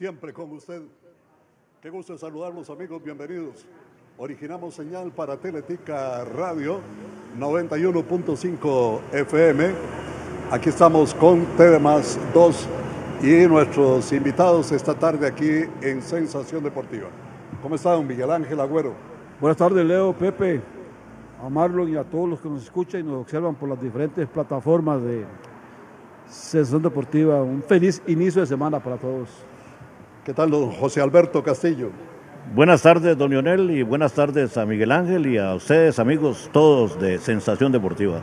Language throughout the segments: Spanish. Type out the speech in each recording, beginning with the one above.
siempre con usted. Qué gusto saludarlos amigos, bienvenidos. Originamos señal para Teletica Radio 91.5 FM. Aquí estamos con TDMás 2 y nuestros invitados esta tarde aquí en Sensación Deportiva. ¿Cómo está don Miguel Ángel Agüero? Buenas tardes, Leo, Pepe, a Marlon y a todos los que nos escuchan y nos observan por las diferentes plataformas de Sensación Deportiva. Un feliz inicio de semana para todos. ¿Qué tal, don José Alberto Castillo? Buenas tardes, don Lionel, y buenas tardes a Miguel Ángel y a ustedes, amigos, todos de Sensación Deportiva.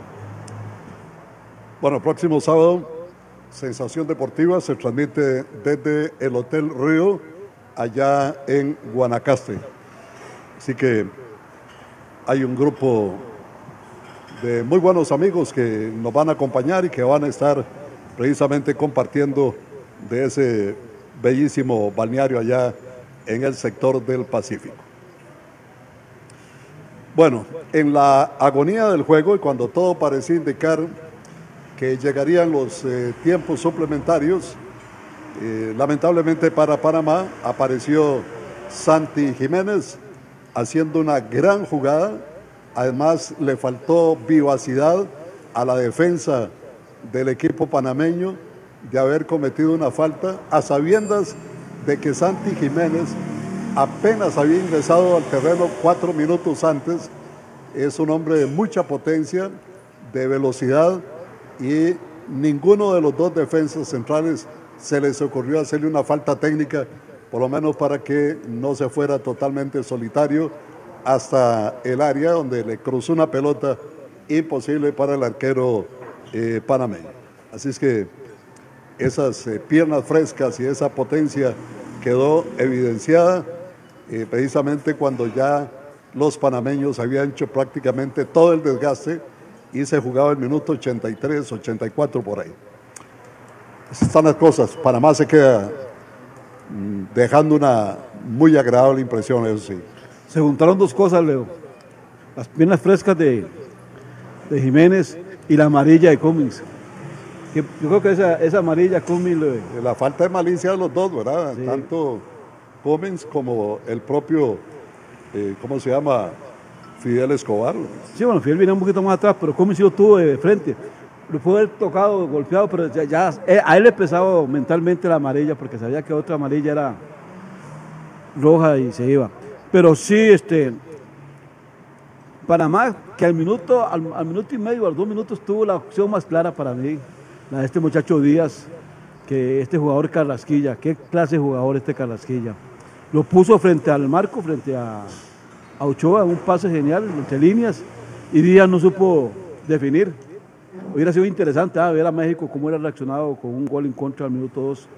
Bueno, próximo sábado, Sensación Deportiva se transmite desde el Hotel Río, allá en Guanacaste. Así que hay un grupo de muy buenos amigos que nos van a acompañar y que van a estar precisamente compartiendo de ese bellísimo balneario allá en el sector del Pacífico. Bueno, en la agonía del juego y cuando todo parecía indicar que llegarían los eh, tiempos suplementarios, eh, lamentablemente para Panamá apareció Santi Jiménez haciendo una gran jugada, además le faltó vivacidad a la defensa del equipo panameño de haber cometido una falta a sabiendas de que Santi Jiménez apenas había ingresado al terreno cuatro minutos antes. Es un hombre de mucha potencia, de velocidad y ninguno de los dos defensas centrales se les ocurrió hacerle una falta técnica, por lo menos para que no se fuera totalmente solitario hasta el área donde le cruzó una pelota imposible para el arquero eh, panameño. Así es que esas eh, piernas frescas y esa potencia quedó evidenciada eh, precisamente cuando ya los panameños habían hecho prácticamente todo el desgaste y se jugaba el minuto 83, 84 por ahí. Esas están las cosas. Panamá se queda mm, dejando una muy agradable impresión, eso sí. Se juntaron dos cosas, Leo. Las piernas frescas de, de Jiménez y la amarilla de Cummings. Yo creo que esa, esa amarilla Cummings... La falta de malicia de los dos, ¿verdad? Tanto Cummings como el propio, eh, ¿cómo se llama? Fidel Escobar. Sí, bueno, Fidel viene un poquito más atrás, pero Cummings lo tuvo de frente. Lo pudo haber tocado, golpeado, pero ya, eh, a él le pesaba mentalmente la amarilla porque sabía que otra amarilla era roja y se iba. Pero sí, este, Panamá, que al minuto, al, minuto y medio, a los dos minutos, tuvo la opción más clara para mí, la este muchacho Díaz, que este jugador Carrasquilla, qué clase de jugador este Carrasquilla. Lo puso frente al marco, frente a, Ochoa, un pase genial, entre líneas, y Díaz no supo definir. Hubiera sido interesante ah, ver a México cómo era reaccionado con un gol en contra al minuto 2.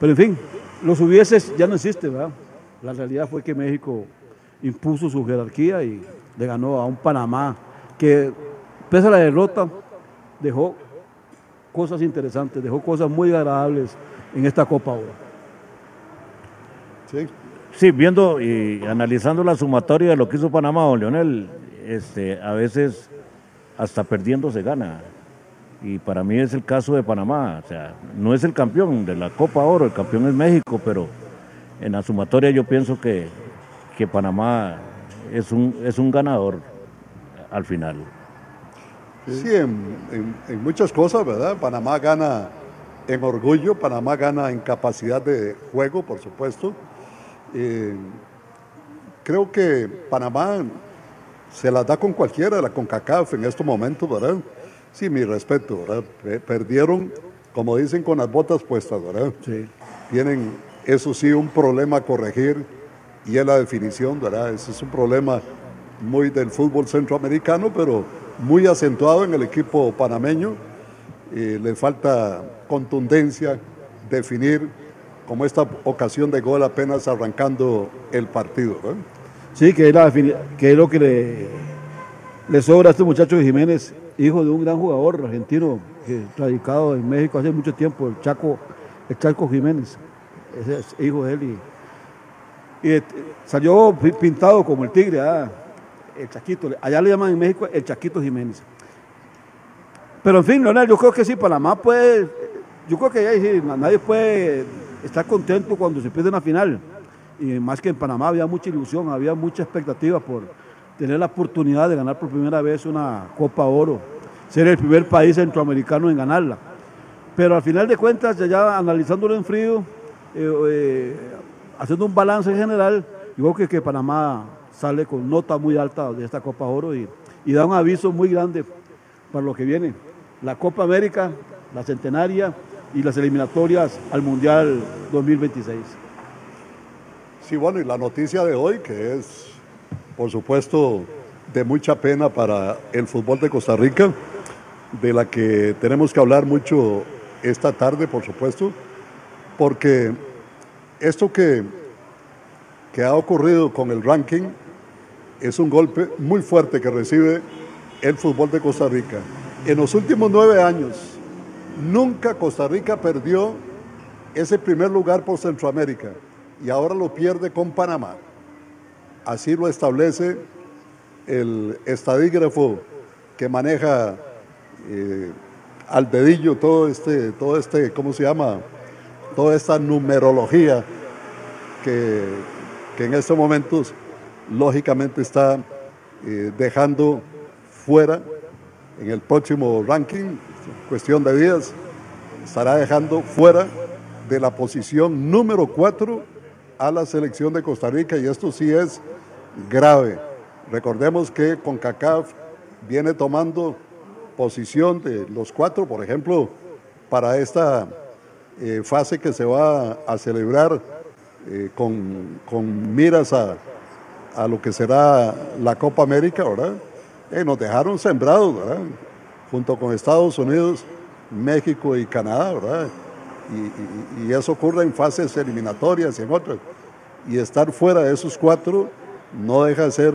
Pero en fin, los hubieses ya no existe, ¿verdad? La realidad fue que México impuso su jerarquía y le ganó a un Panamá que, pese a la derrota, dejó cosas interesantes, dejó cosas muy agradables en esta Copa. Sí. sí, viendo y analizando la sumatoria de lo que hizo Panamá, don Leonel, este, a veces hasta perdiendo se gana. Y para mí es el caso de Panamá. O sea, no es el campeón de la Copa Oro, el campeón es México, pero en la sumatoria yo pienso que, que Panamá es un, es un ganador al final. Sí, en, muchas cosas, ¿verdad? Panamá gana en orgullo, Panamá gana en capacidad de juego, por supuesto. Eh, creo que Panamá se la da con cualquiera la CONCACAF en estos momentos, ¿verdad? Sí, mi respeto, ¿verdad? Perdieron, como dicen, con las botas puestas, ¿verdad? Sí. Tienen, eso sí, un problema a corregir y es la definición, ¿verdad? Ese es un problema muy del fútbol centroamericano, pero muy acentuado en el equipo panameño. le falta contundencia, definir como esta ocasión de gol apenas arrancando el partido. Sí, que es, lo que le, sobra a este muchacho Jiménez, hijo de un gran jugador argentino que radicado en México hace mucho tiempo, el Chaco, el Chaco Jiménez. Es hijo de él y y salió pintado como el tigre, ah, el Chaquito. Allá le llaman en México el Chaquito Jiménez. Pero en fin, Leonel, yo creo que sí, Panamá puede, yo creo que sí, nadie puede está contento cuando se pierde una final. Y más que en Panamá había mucha ilusión, había mucha expectativa por tener la oportunidad de ganar por primera vez una Copa Oro, ser el primer país centroamericano en ganarla. Pero al final de cuentas, ya analizándolo en frío, eh, eh, haciendo un balance general, yo creo que, Panamá sale con nota muy alta de esta Copa Oro y, y da un aviso muy grande para lo que viene. La Copa América, la centenaria y las eliminatorias al Mundial 2026. Sí, bueno, y la noticia de hoy, que es, por supuesto, de mucha pena para el fútbol de Costa Rica, de la que tenemos que hablar mucho esta tarde, por supuesto, porque esto que, que ha ocurrido con el ranking es un golpe muy fuerte que recibe el fútbol de Costa Rica. En los últimos nueve años, nunca Costa Rica perdió ese primer lugar por Centroamérica y ahora lo pierde con Panamá. Así lo establece el estadígrafo que maneja eh, al dedillo todo este, todo este, ¿cómo se llama? Toda esta numerología que, en estos momentos lógicamente está eh, dejando fuera en el próximo ranking, cuestión de días, estará dejando fuera de la posición número 4 a la selección de Costa Rica y esto sí es grave. Recordemos que CONCACAF viene tomando posición de los cuatro, por ejemplo, para esta eh, fase que se va a, celebrar eh, con, con, miras a, a, lo que será la Copa América, ¿verdad? Eh, nos dejaron sembrados, ¿verdad? Junto con Estados Unidos, México y Canadá, ¿verdad? y, eso ocurre en fases eliminatorias y en otras. Y estar fuera de esos cuatro no deja de ser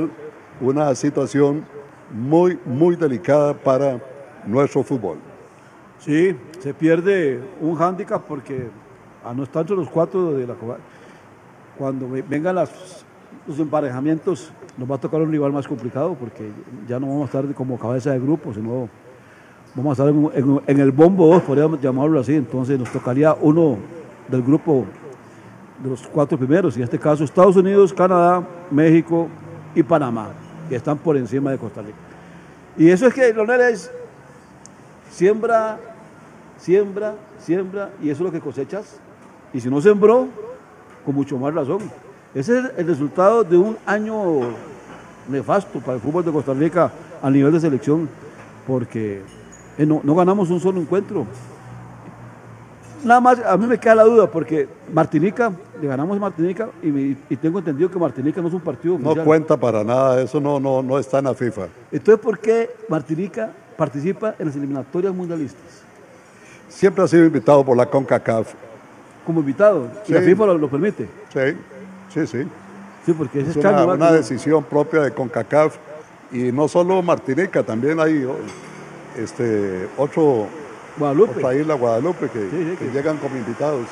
una situación muy, muy delicada para nuestro fútbol. Sí, se pierde un hándicap porque a no estar los cuatro de la cuando vengan los emparejamientos nos va a tocar un rival más complicado porque ya no vamos a estar como cabeza de grupo, sino vamos a estar en, el bombo 2, podríamos llamarlo así, entonces nos tocaría uno del grupo de los cuatro primeros, en este caso Estados Unidos, Canadá, México y Panamá, que están por encima de Costa Rica. Y eso es que, Leonel, es siembra, siembra, siembra, y eso es lo que cosechas. Y si no sembró, con mucho más razón. Ese es el resultado de un año nefasto para el fútbol de Costa Rica a nivel de selección, porque eh, no, ganamos un solo encuentro. Nada más, a mí me queda la duda, porque Martinica, le ganamos a Martinica y, tengo entendido que Martinica no es un partido No cuenta para nada, eso no, no, no está en la FIFA. Entonces, ¿por qué Martinica participa en las eliminatorias mundialistas? Siempre ha sido invitado por la CONCACAF. Como invitado, y la FIFA lo, permite. Sí, sí, sí. Sí, porque es, una, decisión propia de CONCACAF y no solo Martinica, también hay este, otro, Guadalupe. otra isla, Guadalupe, que, llegan como invitados.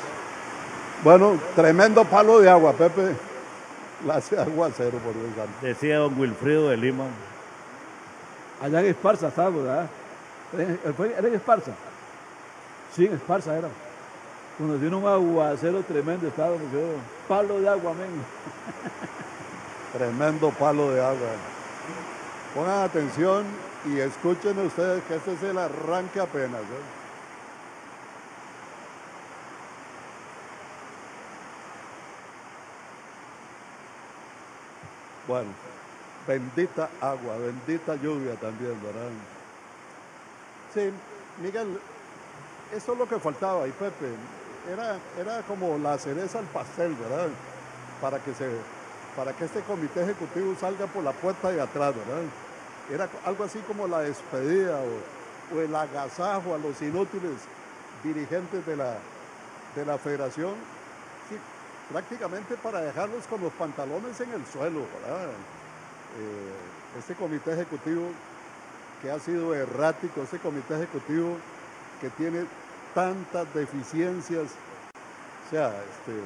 Bueno, tremendo palo de agua, Pepe. La hace aguacero por el Decía don Wilfrido de Lima. Allá en Esparza estaba, ¿verdad? ¿Era en Esparza? Sí, en Esparza era. Tiene un aguacero tremendo, estaba palo de agua, men. Tremendo palo de agua. Pongan atención y escuchen ustedes que este es el arranque apenas. ¿eh? Bueno, bendita agua, bendita lluvia también, ¿verdad? Sí, Miguel, eso es lo que faltaba y Pepe, era, era como la cereza al pastel, ¿verdad? Para que, se, para que este comité ejecutivo salga por la puerta de atrás, ¿verdad? Era algo así como la despedida o, el agasajo a los inútiles dirigentes de la, de la federación, prácticamente para dejarlos con los pantalones en el suelo, ¿verdad? Eh, este comité ejecutivo que ha sido errático, este comité ejecutivo que tiene tantas deficiencias, o sea, este,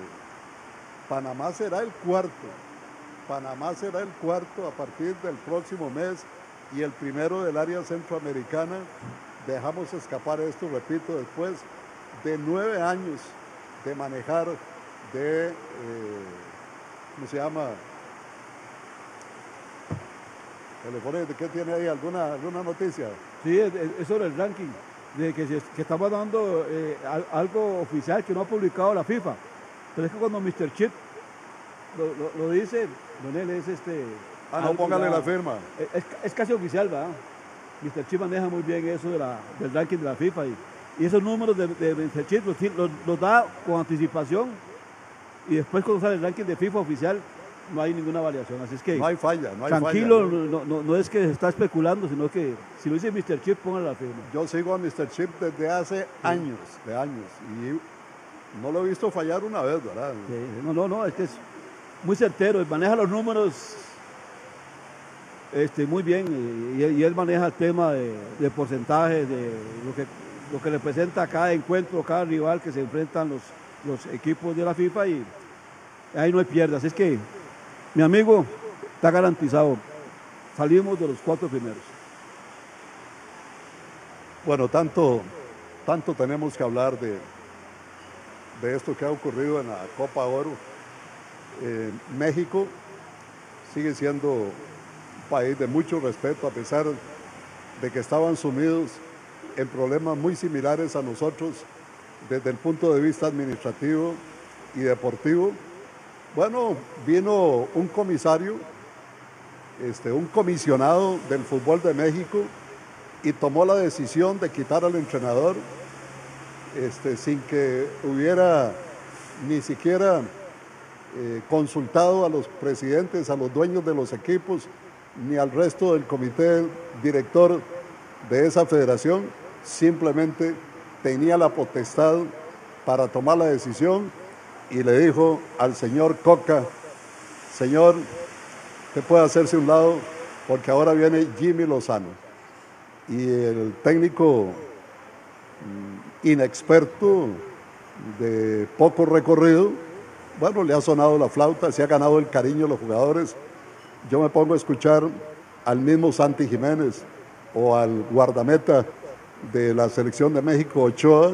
Panamá será el cuarto, Panamá será el cuarto a partir del próximo mes y el primero del área centroamericana. Dejamos escapar esto, repito, después de nueve años de manejar, de, eh, ¿cómo se llama? ¿de qué tiene ahí? ¿Alguna, alguna noticia? Sí, es, sobre el ranking, de que, que estamos dando eh, algo oficial que no ha publicado la FIFA. Pero es que cuando Mr. Chip lo, dice, Don él es este... Ah, no, póngale la firma. Es, casi oficial, ¿verdad? Mr. Chip maneja muy bien eso de la, del ranking de la FIFA y, esos números de, Mr. Chip los, da con anticipación y después cuando sale el ranking de FIFA oficial no hay ninguna variación. Así es que no hay falla, no hay tranquilo, No, no, es que se está especulando, sino que si lo dice Mr. Chip, póngale la firma. Yo sigo a Mr. Chip desde hace años, de años, y no lo he visto fallar una vez, ¿verdad? no, no, no, es que es muy certero, maneja los números este, muy bien y, él maneja el tema de, de porcentaje, de lo que, lo que representa cada encuentro, cada rival que se enfrentan los, los equipos de la FIFA y ahí no hay pierdas. Es que, mi amigo, está garantizado. Salimos de los cuatro primeros. Bueno, tanto, tanto tenemos que hablar de, de esto que ha ocurrido en la Copa Oro eh, México sigue siendo un país de mucho respeto a pesar de que estaban sumidos en problemas muy similares a nosotros desde el punto de vista administrativo y deportivo. Bueno, vino un comisario, este, un comisionado del fútbol de México y tomó la decisión de quitar al entrenador este, sin que hubiera ni siquiera eh, consultado a los presidentes, a los dueños de los equipos, ni al resto del comité director de esa federación, simplemente tenía la potestad para tomar la decisión y le dijo al señor Coca, señor, te puede hacerse un lado porque ahora viene Jimmy Lozano. Y el técnico mm, inexperto de poco recorrido, bueno, le ha sonado la flauta, se ha ganado el cariño de los jugadores. Yo me pongo a escuchar al mismo Santi Jiménez o al guardameta de la selección de México, Ochoa,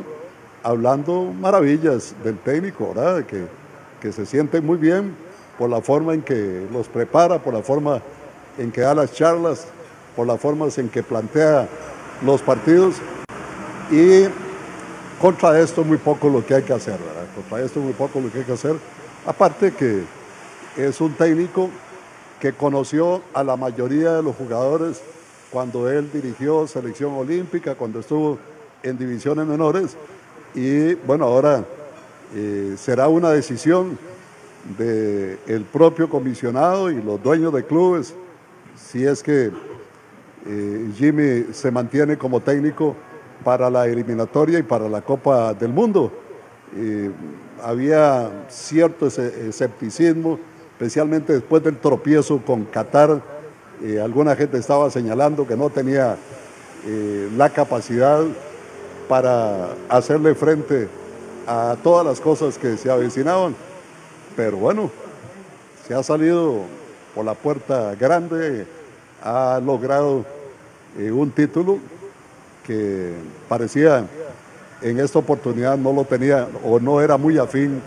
hablando maravillas del técnico, ¿verdad? Que, que se siente muy bien por la forma en que los prepara, por la forma en que da las charlas, por las formas en que plantea los partidos. Y contra esto muy poco lo que hay que hacer, ¿verdad? Contra esto muy poco lo que hay que hacer. Aparte que es un técnico que conoció a la mayoría de los jugadores cuando él dirigió selección olímpica, cuando estuvo en divisiones menores. Y bueno, ahora eh, será una decisión del propio comisionado y los dueños de clubes si es que eh, Jimmy se mantiene como técnico para la eliminatoria y para la Copa del Mundo. Eh, había cierto escepticismo, especialmente después del tropiezo con Qatar. Alguna gente estaba señalando que no tenía la capacidad para hacerle frente a todas las cosas que se avecinaban. Pero bueno, se ha salido por la puerta grande, ha logrado eh, un título que parecía en esta oportunidad no lo tenía o no era muy afín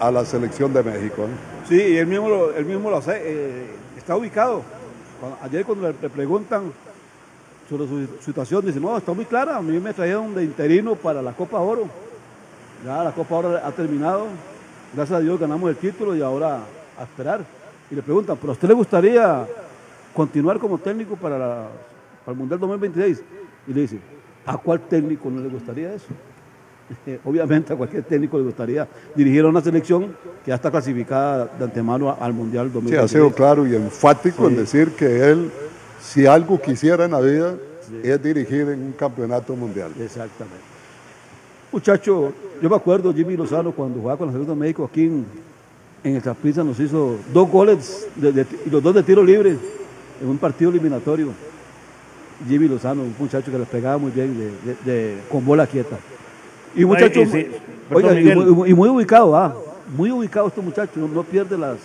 a la selección de México. Sí, él mismo lo, él mismo lo hace, eh, está ubicado. ayer cuando le, preguntan sobre su situación, dice, no, está muy clara, a mí me trajeron de interino para la Copa Oro. Ya la Copa Oro ha terminado, gracias a Dios ganamos el título y ahora a esperar. Y le preguntan, ¿pero a usted le gustaría continuar como técnico para, para el Mundial 2026? Y le dice, ¿a cuál técnico no le gustaría eso? obviamente a cualquier técnico le gustaría dirigir a una selección que ya está clasificada de antemano al Mundial 2020. Sí, ha sido claro y enfático en decir que él, si algo quisiera en la vida, es dirigir en un campeonato mundial. Exactamente. Muchacho, yo me acuerdo Jimmy Lozano cuando jugaba con la selección de México aquí en, en el Zaprisa nos hizo dos goles y los dos de tiro libre en un partido eliminatorio. Jimmy Lozano, un muchacho que le pegaba muy bien de, con bola quieta. Y muchacho, y, muy, ubicado, ah, muy ubicado este muchacho, no, pierde las...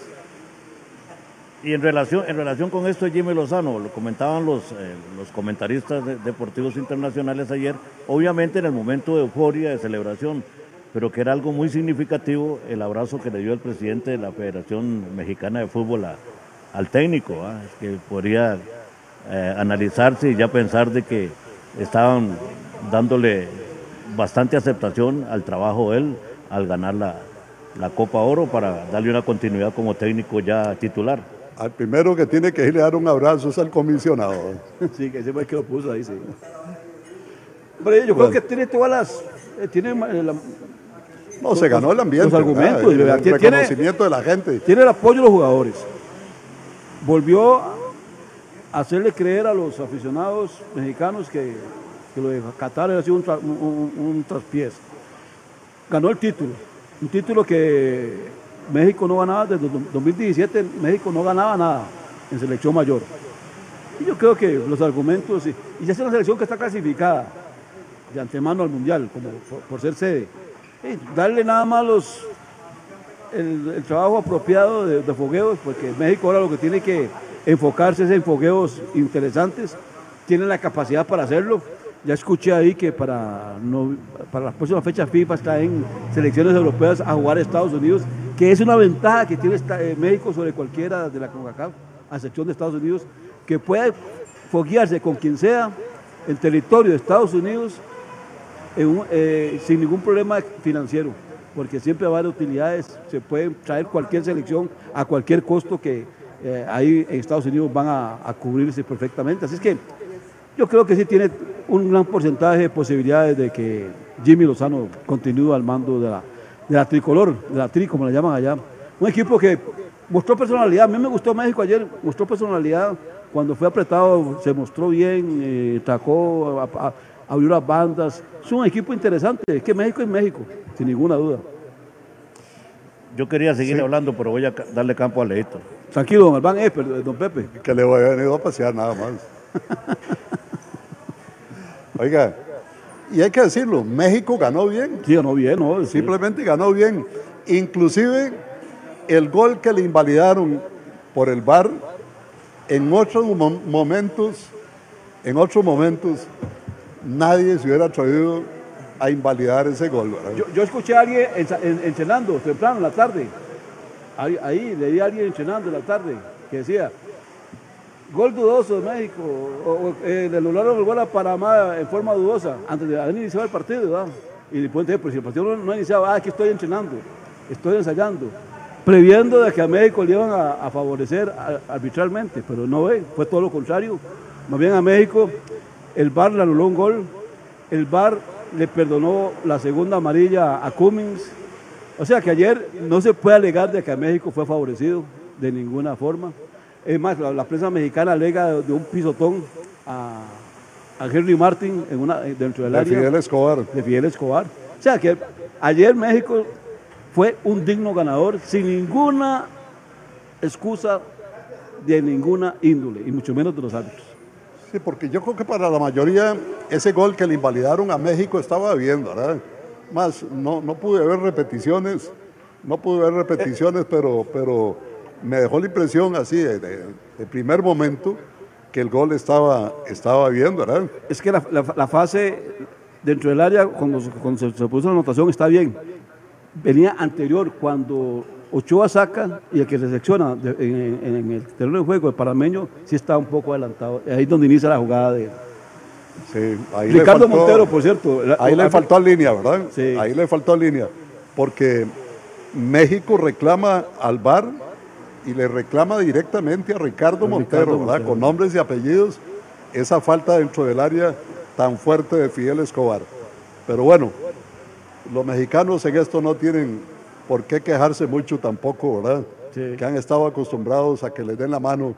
Y en relación, en relación con esto Jimmy Lozano, lo comentaban los, eh, los comentaristas deportivos internacionales ayer, obviamente en el momento de euforia, de celebración, pero que era algo muy significativo el abrazo que le dio el presidente de la Federación Mexicana de Fútbol al técnico, que podría eh, analizarse y ya pensar de que estaban dándole bastante aceptación al trabajo de él al ganar la, la Copa Oro para darle una continuidad como técnico ya titular. Al primero que tiene que irle a dar un abrazo es al comisionado. sí, que ese fue el que lo puso ahí, sí. Pero yo creo que tiene todas las... Eh, tiene eh, no, se ganó el ambiente. Los argumentos. el, reconocimiento de la gente. Tiene el apoyo de los jugadores. Volvió a hacerle creer a los aficionados mexicanos que, lo de Qatar ha sido un, un traspiés. Ganó el título. Un título que México no ganaba desde 2017, México no ganaba nada en selección mayor. Y yo creo que los argumentos, y, ya es una selección que está clasificada de antemano al Mundial, como por, ser sede, darle nada más los, el, trabajo apropiado de, fogueos, porque México ahora lo que tiene que enfocarse es en fogueos interesantes, tiene la capacidad para hacerlo. Ya escuché ahí que para, no, para las próximas fechas FIFA está en selecciones europeas a jugar a Estados Unidos que es una ventaja que tiene eh, México sobre cualquiera de la CONCACAF, a excepción de Estados Unidos, que puede foguearse con quien sea en territorio de Estados Unidos eh, sin ningún problema financiero, porque siempre va a haber utilidades, se puede traer cualquier selección a cualquier costo que eh, ahí en Estados Unidos van a, a, cubrirse perfectamente. Así es que yo creo que sí tiene un gran porcentaje de posibilidades de que Jimmy Lozano continúe al mando de la de la tricolor, de la tri, como la llaman allá. Un equipo que mostró personalidad. A mí me gustó México ayer, mostró personalidad. Cuando fue apretado, se mostró bien, eh, tacó, abrió las bandas. Es un equipo interesante. Es que México es México, sin ninguna duda. Yo quería seguir hablando, pero voy a darle campo a Leito. Tranquilo, don Albán, eh, don Pepe. Que le voy a venir a pasear nada más. Oiga, y hay que decirlo, México ganó bien. Sí, ganó bien, ¿no? Simplemente ganó bien. Inclusive el gol que le invalidaron por el VAR, en otros momentos, en otros momentos, nadie se hubiera atrevido a invalidar ese gol. Yo, escuché a alguien entrenando temprano en la tarde. Ahí, ahí leí a alguien entrenando en la tarde que decía, Gol dudoso de México, o, eh, le el gol a Panamá en forma dudosa, antes de haber iniciado el partido, ¿verdad? Y después, pues si el partido no, ha iniciado, ah, aquí estoy entrenando, estoy ensayando, previendo de que a México le iban a, favorecer arbitralmente, pero no ve, fue todo lo contrario. Más bien a México, el VAR le anuló un gol, el VAR le perdonó la segunda amarilla a Cummings. O sea que ayer no se puede alegar de que a México fue favorecido de ninguna forma. Es más, la, prensa mexicana alega de, un pisotón a, Henry Martin en una, dentro del área. De Fidel Escobar. De Fidel Escobar. O sea que ayer México fue un digno ganador sin ninguna excusa de ninguna índole, y mucho menos de los árbitros. Sí, porque yo creo que para la mayoría ese gol que le invalidaron a México estaba bien, ¿verdad? Más, no, no pude ver repeticiones, no pude ver repeticiones, pero, pero me dejó la impresión así de, primer momento que el gol estaba, estaba bien, ¿verdad? Es que la, fase dentro del área, cuando, se, puso la anotación, está bien. Venía anterior, cuando Ochoa saca y el que se secciona en, el terreno de juego, el parameño, sí está un poco adelantado. Ahí es donde inicia la jugada de sí, ahí Ricardo Montero, por cierto. Ahí le faltó línea, ¿verdad? Sí. Ahí le faltó línea. Porque México reclama al VAR y le reclama directamente a Ricardo, Montero, con nombres y apellidos, esa falta dentro del área tan fuerte de Fidel Escobar. Pero bueno, los mexicanos en esto no tienen por qué quejarse mucho tampoco, ¿verdad? Que han estado acostumbrados a que les den la mano,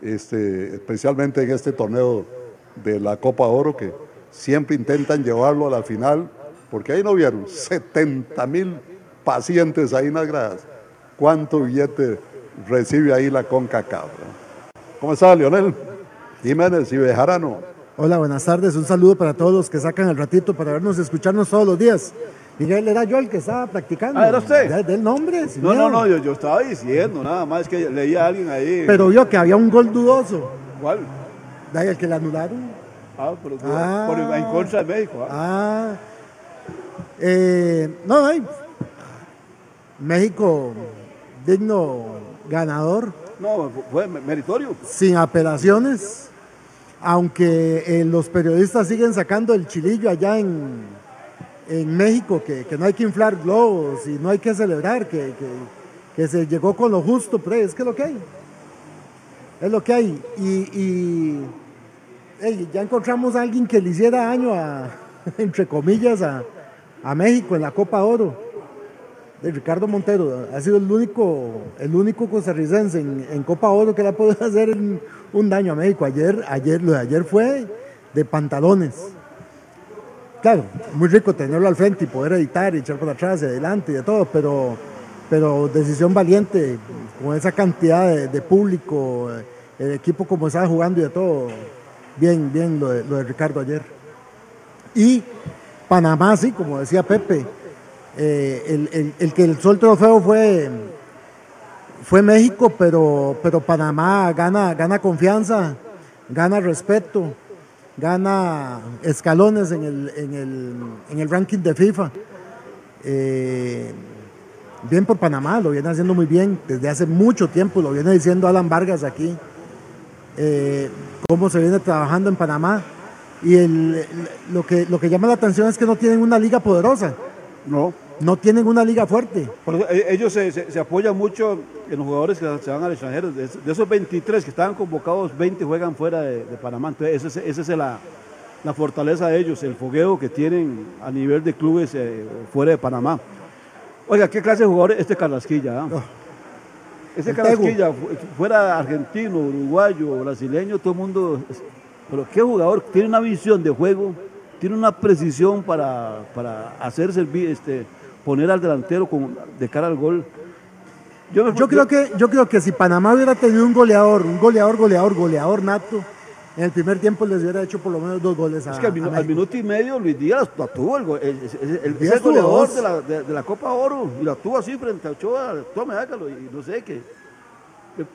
este, especialmente en este torneo de la Copa Oro, que siempre intentan llevarlo a la final, porque ahí no vieron 70 mil pacientes ahí en las gradas. ¿Cuánto billete recibe ahí la CONCACAF. ¿Cómo está, Leonel? Jiménez y Bejarano. Hola, buenas tardes. Un saludo para todos los que sacan el ratito para vernos y escucharnos todos los días. Miguel, era yo el que estaba practicando. Ah, era usted. Del nombre. No, no, no, yo, estaba diciendo, nada más que leía a alguien ahí. Pero vio que había un gol dudoso. ¿Cuál? ¿De el que le anularon? Ah, pero ah, por, en contra de México. Ah. ah Eh, no, hay. México, digno ganador, No, fue meritorio. sin apelaciones, aunque eh, los periodistas siguen sacando el chilillo allá en, en México, que, que no hay que inflar globos y no hay que celebrar, que, que- que se llegó con lo justo, pero es que es lo que hay. Es lo que hay. Y, y, ya encontramos a alguien que le hiciera daño a, entre comillas, a, a México en la Copa Oro. De Ricardo Montero ha sido el único, el único costarricense en, en Copa Oro que le ha podido hacer un, un daño a México. Ayer, ayer, lo de ayer fue de pantalones. Claro, muy rico tenerlo al frente y poder editar y echar para atrás y adelante y de todo, pero, pero decisión valiente con esa cantidad de, público, el equipo como estaba jugando y de todo. Bien, bien lo de Ricardo ayer. Y Panamá, sí, como decía Pepe, eh, el, el- el que el sol trofeo fue, fue México, pero, pero Panamá gana, gana confianza, gana respeto, gana escalones en el, en el, en el ranking de FIFA. Eh, bien por Panamá, lo viene haciendo muy bien desde hace mucho tiempo, lo viene diciendo Alan Vargas aquí, eh, cómo se viene trabajando en Panamá. Y lo, que, lo que llama la atención es que no tienen una liga poderosa, No. no tienen una liga fuerte. Eh, ellos se, se- se apoyan mucho en los jugadores que se van al extranjero. De, esos- de esos 23 que estaban convocados, 20 juegan fuera de, de Panamá. Entonces, esa es, esa es la, la fortaleza de ellos, el fogueo que tienen a nivel de clubes eh, fuera de Panamá. Oiga, ¿qué clase de jugador es este Carrasquilla? El Carrasquilla, fu- fuera argentino, uruguayo, brasileño, todo el mundo. pero qué jugador, tiene una visión de juego, tiene una precisión para, para hacer servir, este, poner al delantero con, de cara al gol. Yo, me- Yo creo, que, yo creo que si Panamá hubiera tenido un goleador, un goleador, goleador, goleador nato, en el primer tiempo les hubiera hecho por lo menos dos goles a, Es que al, minu- minuto y medio Luis Díaz la tuvo, el, go- el, el- el- goleador de la, de, de la Copa Oro y la tuvo así frente a Ochoa, tome hágalo y no sé qué.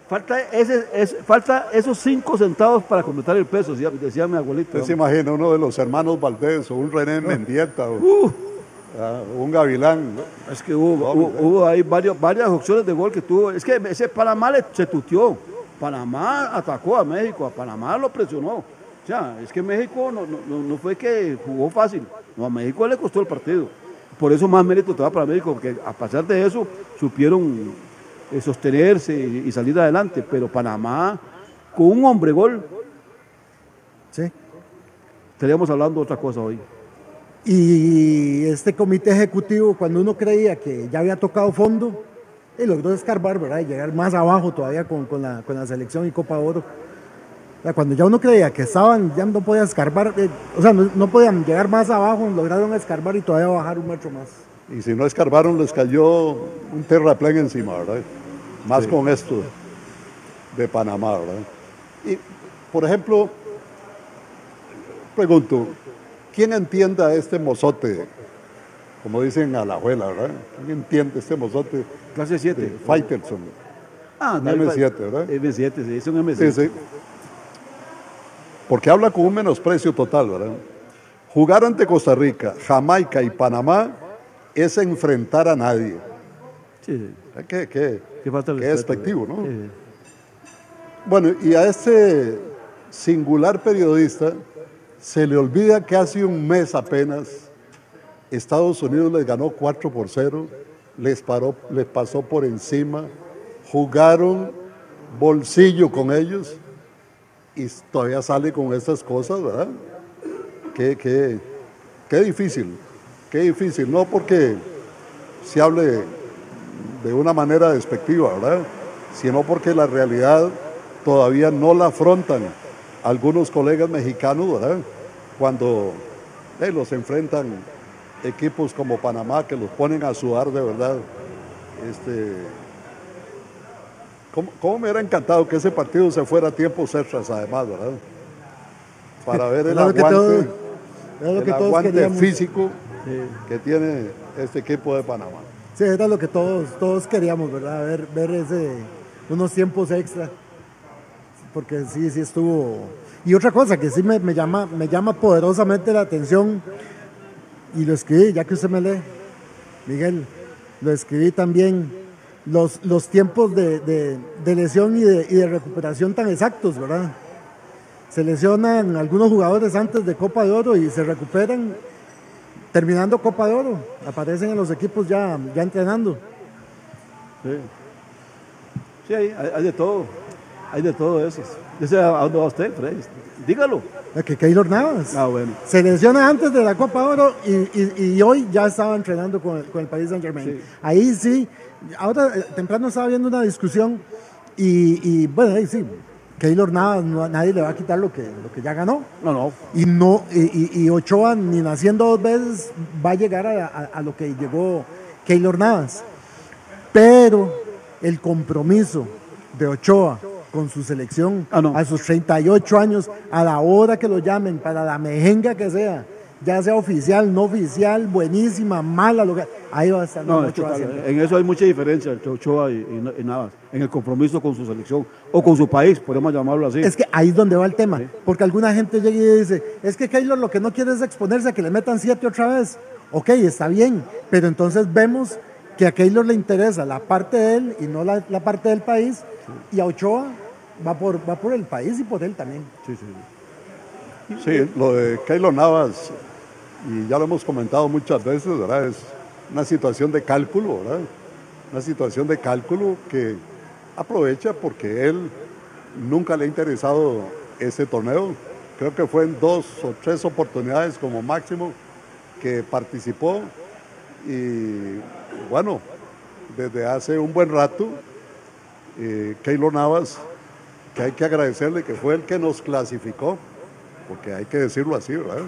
Falta, ese, es, falta esos cinco centavos para completar el peso, decía, decía mi abuelito. Usted se imagina uno de los hermanos Valdés o un René Mendieta o un Gavilán. ¿no? Es que hubo, hubo, hubo ahí varios, varias opciones de gol que tuvo. Es que ese Panamá le, se tuteó. Panamá atacó a México, a Panamá lo presionó. O sea, es que México no, no- no, no fue que jugó fácil. No, a México le costó el partido. Por eso más mérito te va para México, porque a pesar de eso supieron sostenerse y, y salir adelante. Pero Panamá, con un hombre gol, Sí. estaríamos hablando de otra cosa hoy. Y este comité ejecutivo, cuando uno creía que ya había tocado fondo, y logró escarbar, ¿verdad? Y llegar más abajo todavía con, con la, con la selección y Copa Oro. O sea, cuando ya uno creía que estaban, ya no podían escarbar, eh, o sea, no, no podían llegar más abajo, lograron escarbar y todavía bajar un metro más. Y si no escarbaron, les cayó un terraplén encima, ¿verdad? Más con esto de Panamá, ¿verdad? Y, por ejemplo, pregunto, ¿quién entiende a este mozote? Como dicen a la abuela, ¿verdad? ¿Quién entiende este mozote Clase de 7. Faitelson? Ah, Un M7, ¿verdad? M7, sí, es un M7. Sí, sí. Porque habla con un menosprecio total, ¿verdad? Jugar ante Costa Rica, Jamaica y Panamá es enfrentar a nadie. Sí. Qué, qué- Qué falta de qué respeto, despectivo. ¿no? Sí. Bueno, y a este singular periodista se le olvida que hace un mes apenas Estados Unidos les ganó 4 por 0, les, paró, les pasó por encima, jugaron bolsillo con ellos y todavía sale con estas cosas, ¿verdad? Qué, qué, qué difícil, qué difícil, no porque se hable de una manera despectiva, ¿verdad? Sino porque la realidad todavía no la afrontan algunos colegas mexicanos, ¿verdad? Cuando eh, los enfrentan equipos como Panamá que los ponen a sudar de verdad. Este, ¿cómo, cómo me hubiera encantado que ese partido se fuera a tiempos extras además, ¿verdad? Para ver el aguante, el aguante físico Sí. que tiene este equipo de Panamá. Sí, era lo que todos, todos queríamos, ¿verdad? Ver, ver ese, unos tiempos extra. Porque sí, sí estuvo. Y otra cosa que sí me, me llama, me llama poderosamente la atención, y lo escribí, ya que usted me lee, Miguel, lo escribí también, los, los tiempos de, de- de lesión y de, y de recuperación tan exactos, ¿verdad? Se lesionan algunos jugadores antes de Copa de Oro y se recuperan terminando Copa de Oro, aparecen en los equipos ya, ya entrenando. Sí, Sí, hay, hay- de todo. Hay de todo eso. Yo sé a dónde va usted, Freddy. Dígalo. Que Keylor Navas. Ah, bueno. Se lesiona antes de la Copa de Oro y, y- y hoy ya estaba entrenando con el, con el Paris Saint Germain. Sí. Ahí sí, ahora eh, temprano estaba viendo una discusión y, y, bueno, ahí sí, Keylor Navas, no- nadie le va a quitar lo que, lo que ya ganó. No, no. Y, no, y, y- y Ochoa, ni naciendo dos veces, va a llegar a, a- a lo que llegó Keylor Navas. Pero el compromiso de Ochoa con su selección Ah, no. a sus 38 años, a la hora que lo llamen, para la mejenga que sea, ya sea oficial, no oficial, buenísima, mala, lo que- ahí va a estar No, total, siempre. en eso hay mucha diferencia entre Ochoa y, y- y Navas. En el compromiso con su selección o con su país, podemos llamarlo así. Es que ahí es donde va el tema, porque alguna gente llega y dice, es que Keylor lo que no quiere es exponerse a que le metan siete otra vez. Ok, está bien, pero entonces vemos que a Keylor le interesa la parte de él y no la, la parte del país, y a Ochoa va por, va por el país y por él también. Sí, sí, sí. Sí, lo de Keylor Navas, y ya lo hemos comentado muchas veces, ¿verdad? Es una situación de cálculo, ¿verdad? Una situación de cálculo que aprovecha porque él nunca le ha interesado ese torneo. Creo que fue en dos o tres oportunidades como máximo que participó y bueno, desde hace un buen rato, eh, Keylor Navas, que hay que agradecerle que fue el que nos clasificó porque hay que decirlo así, ¿verdad?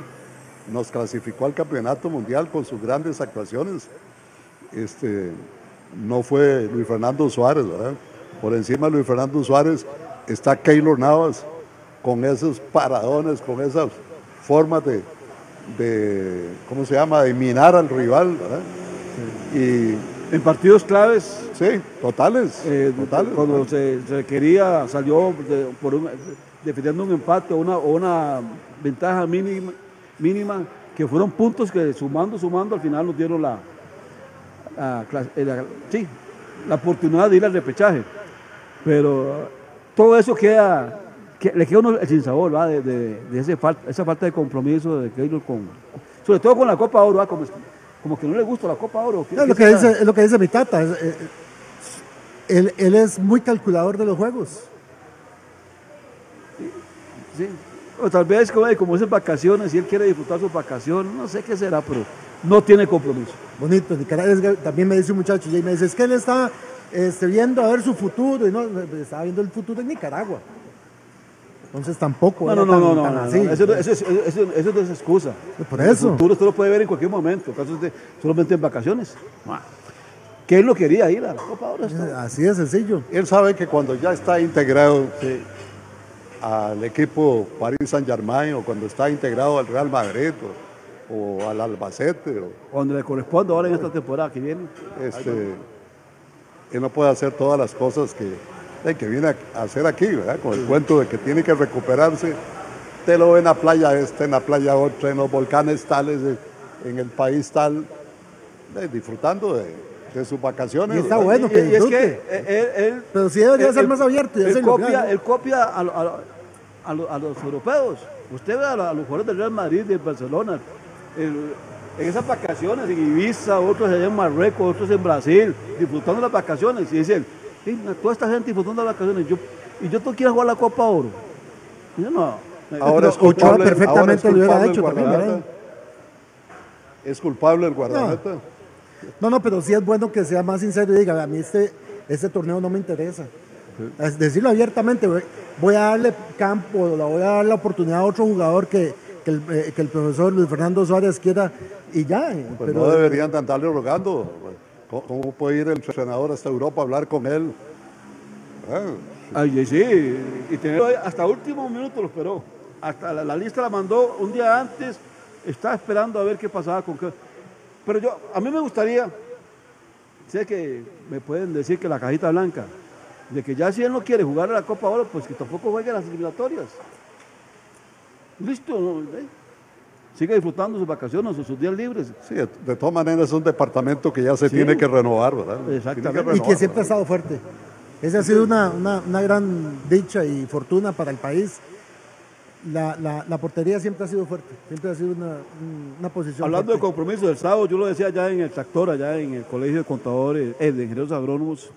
Nos clasificó al campeonato mundial con sus grandes actuaciones. Este, no fue Luis Fernando Suárez, ¿verdad? Por encima de Luis Fernando Suárez está Keylor Navas con esos paradones, con esas formas de, de, ¿cómo se llama?, de minar al rival, ¿verdad? Y En partidos claves, sí, totales, eh, totales. cuando se, se quería, salió de- por un- defendiendo un empate o una, o una ventaja mínima, mínima, que fueron puntos que sumando, sumando, al final nos dieron la, la clas- eh, la- sí, la oportunidad de ir al repechaje. Pero todo eso queda, que, le queda uno el sinsabor, ¿va? De, de- de ese fal- esa falta de compromiso de Keylor con, sobre todo con la Copa Oro. Como, como que no le gusta la Copa Oro. ¿Qué- Es qué lo que dice, es lo que dice mi tata. es, eh, él, él es muy calculador de los juegos. Sí. O tal vez como, como es en vacaciones y él quiere disfrutar sus vacaciones, no sé qué será, pero no tiene compromiso. Bonito, Nicaragua, también me dice un muchacho, y me dice, es que él está este, viendo a ver su futuro, y no, estaba viendo el futuro en Nicaragua. Entonces tampoco No, era no, no, tan- no, tan no, no, así. Eso, no- eso, es- eso, eso no es excusa. Por eso. El futuro usted lo puede ver en cualquier momento, caso de solamente en vacaciones. Que él lo quería ir a la Copa está- Así de sencillo. Él sabe que cuando ya está integrado al equipo Paris Saint Germain o cuando está integrado al Real Madrid o, o al Albacete, o, Donde le corresponde ahora en esta temporada que viene. este, él no puede hacer todas las cosas que, eh, que viene a hacer aquí, ¿verdad? Con el cuento de que tiene que recuperarse. Te lo ve en la playa esta, en la playa otra, en los volcanes tales, en el país tal, eh, disfrutando de, de sus vacaciones. Y está ¿verdad? bueno Y- que y es que él, él- él- Pero sí debería él- ser más abierto y Él copia, él copia a, lo- a lo- a lo- a los europeos. Usted ve a, lo- a los jugadores del Real Madrid, del Barcelona, el- en esas vacaciones, en Ibiza, otros allá en Marruecos, otros en Brasil, disfrutando las vacaciones. Y dicen, sí, toda esta gente disfrutando las vacaciones. Yo, y yo tú quiero jugar la Copa Oro. Y yo no. Ahora es culpable, perfectamente ahora es lo hubiera culpable el hecho también. Es culpable el guardameta. No, no, pero sí es bueno que sea más sincero y diga, a mí este, este torneo no me interesa. Es decirlo abiertamente, voy- a darle campo, le voy a dar la oportunidad a otro jugador que, que el, eh, que el profesor Luis Fernando Suárez quiera y ya. eh, Pues pero no deberían de andarle rogando. ¿Cómo, puede ir el entrenador hasta Europa a hablar con él? Ah, Ay, sí, y tenerlo ahí, hasta último minuto lo esperó. Hasta la, la lista la mandó un día antes, estaba esperando a ver qué pasaba con qué. Pero yo, a mí me gustaría, sé que me pueden decir que la cajita blanca, de que ya si él no quiere jugar a la Copa Oro, pues que tampoco juegue las eliminatorias. Listo, ¿no? ¿Eh? siga disfrutando sus vacaciones o sus días libres. Sí, de, todas maneras es un departamento que ya se tiene que renovar, ¿verdad? Exactamente. Y que siempre ha estado fuerte. Esa ha sido una, una- una gran dicha y fortuna para el país. La, la- la portería siempre ha sido fuerte, siempre ha sido una, un- una posición Hablando de fuerte. compromiso del sábado, yo lo decía ya en el tractor, allá en el Colegio de Contadores, eh, de Ingenieros Agrónomos,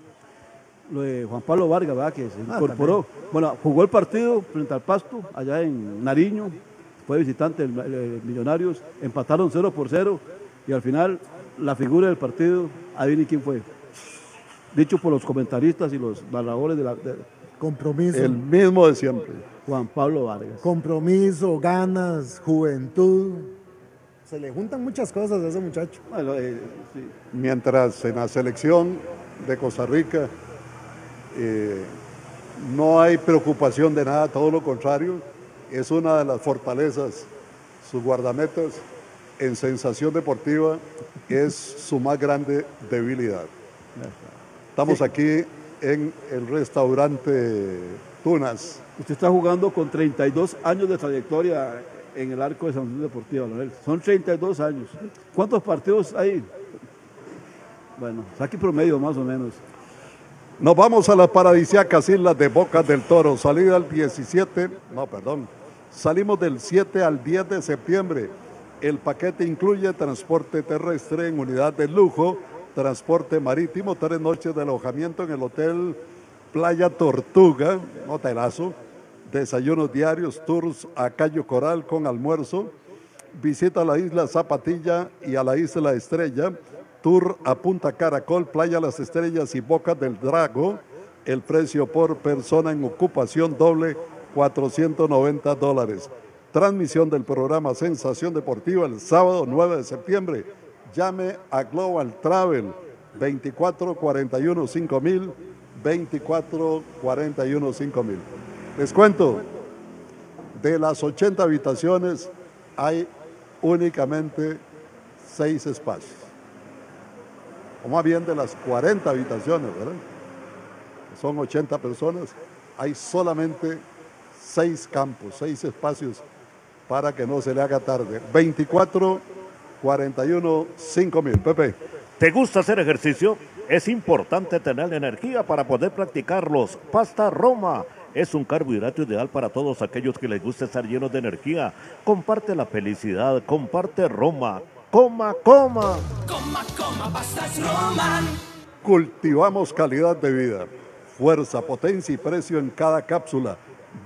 lo de Juan Pablo Vargas, ¿verdad? que se Ah, incorporó. bueno, jugó el partido frente al Pasto, allá en Nariño, fue visitante del del Millonarios, empataron 0 por 0 y al final la figura del partido, adivinen quién fue. Dicho por los comentaristas y los narradores de, la, de Compromiso, El mismo de siempre. Juan Pablo Vargas. compromiso, ganas, juventud. Se le juntan muchas cosas a ese muchacho. Bueno, eh, sí. Mientras en la selección de Costa Rica eh, no hay preocupación de nada, todo lo contrario, es una de las fortalezas, sus guardametas en sensación deportiva es su más grande debilidad. Estamos aquí en el restaurante Tunas. Usted está jugando con 32 años de trayectoria en el arco de San Luis Deportiva, Leonel. Son 32 años. ¿Cuántos partidos hay? Bueno, saque promedio más o menos. Nos vamos a las paradisíacas islas de Bocas del Toro. Salida el 17, no, perdón. Salimos del 7 al 10 de septiembre. El paquete incluye transporte terrestre en unidad de lujo, transporte marítimo, tres noches de alojamiento en el hotel Playa Tortuga, hotelazo, desayunos diarios, tours a Cayo Coral con almuerzo, visita a la isla Zapatilla y a la isla Estrella, tour a Punta Caracol, Playa Las Estrellas y Boca del Drago. El precio por persona en ocupación doble, 490 dólares. Transmisión del programa Sensación Deportiva el sábado 9 de septiembre. Llame a Global Travel 2441 5000 2441 5000. Les cuento, de las 80 habitaciones hay únicamente 6 espacios. O más bien de las 40 habitaciones, ¿verdad? Son 80 personas, hay solamente 6 campos, 6 espacios para que no se le haga tarde. 24, 41, 5 mil. Pepe. ¿Te gusta hacer ejercicio? Es importante tener energía para poder practicarlos. Pasta Roma es un carbohidrato ideal para todos aquellos que les gusta estar llenos de energía. Comparte la felicidad, comparte Roma. Coma, coma. Coma, coma, pastas Roman. Cultivamos calidad de vida, fuerza, potencia y precio en cada cápsula.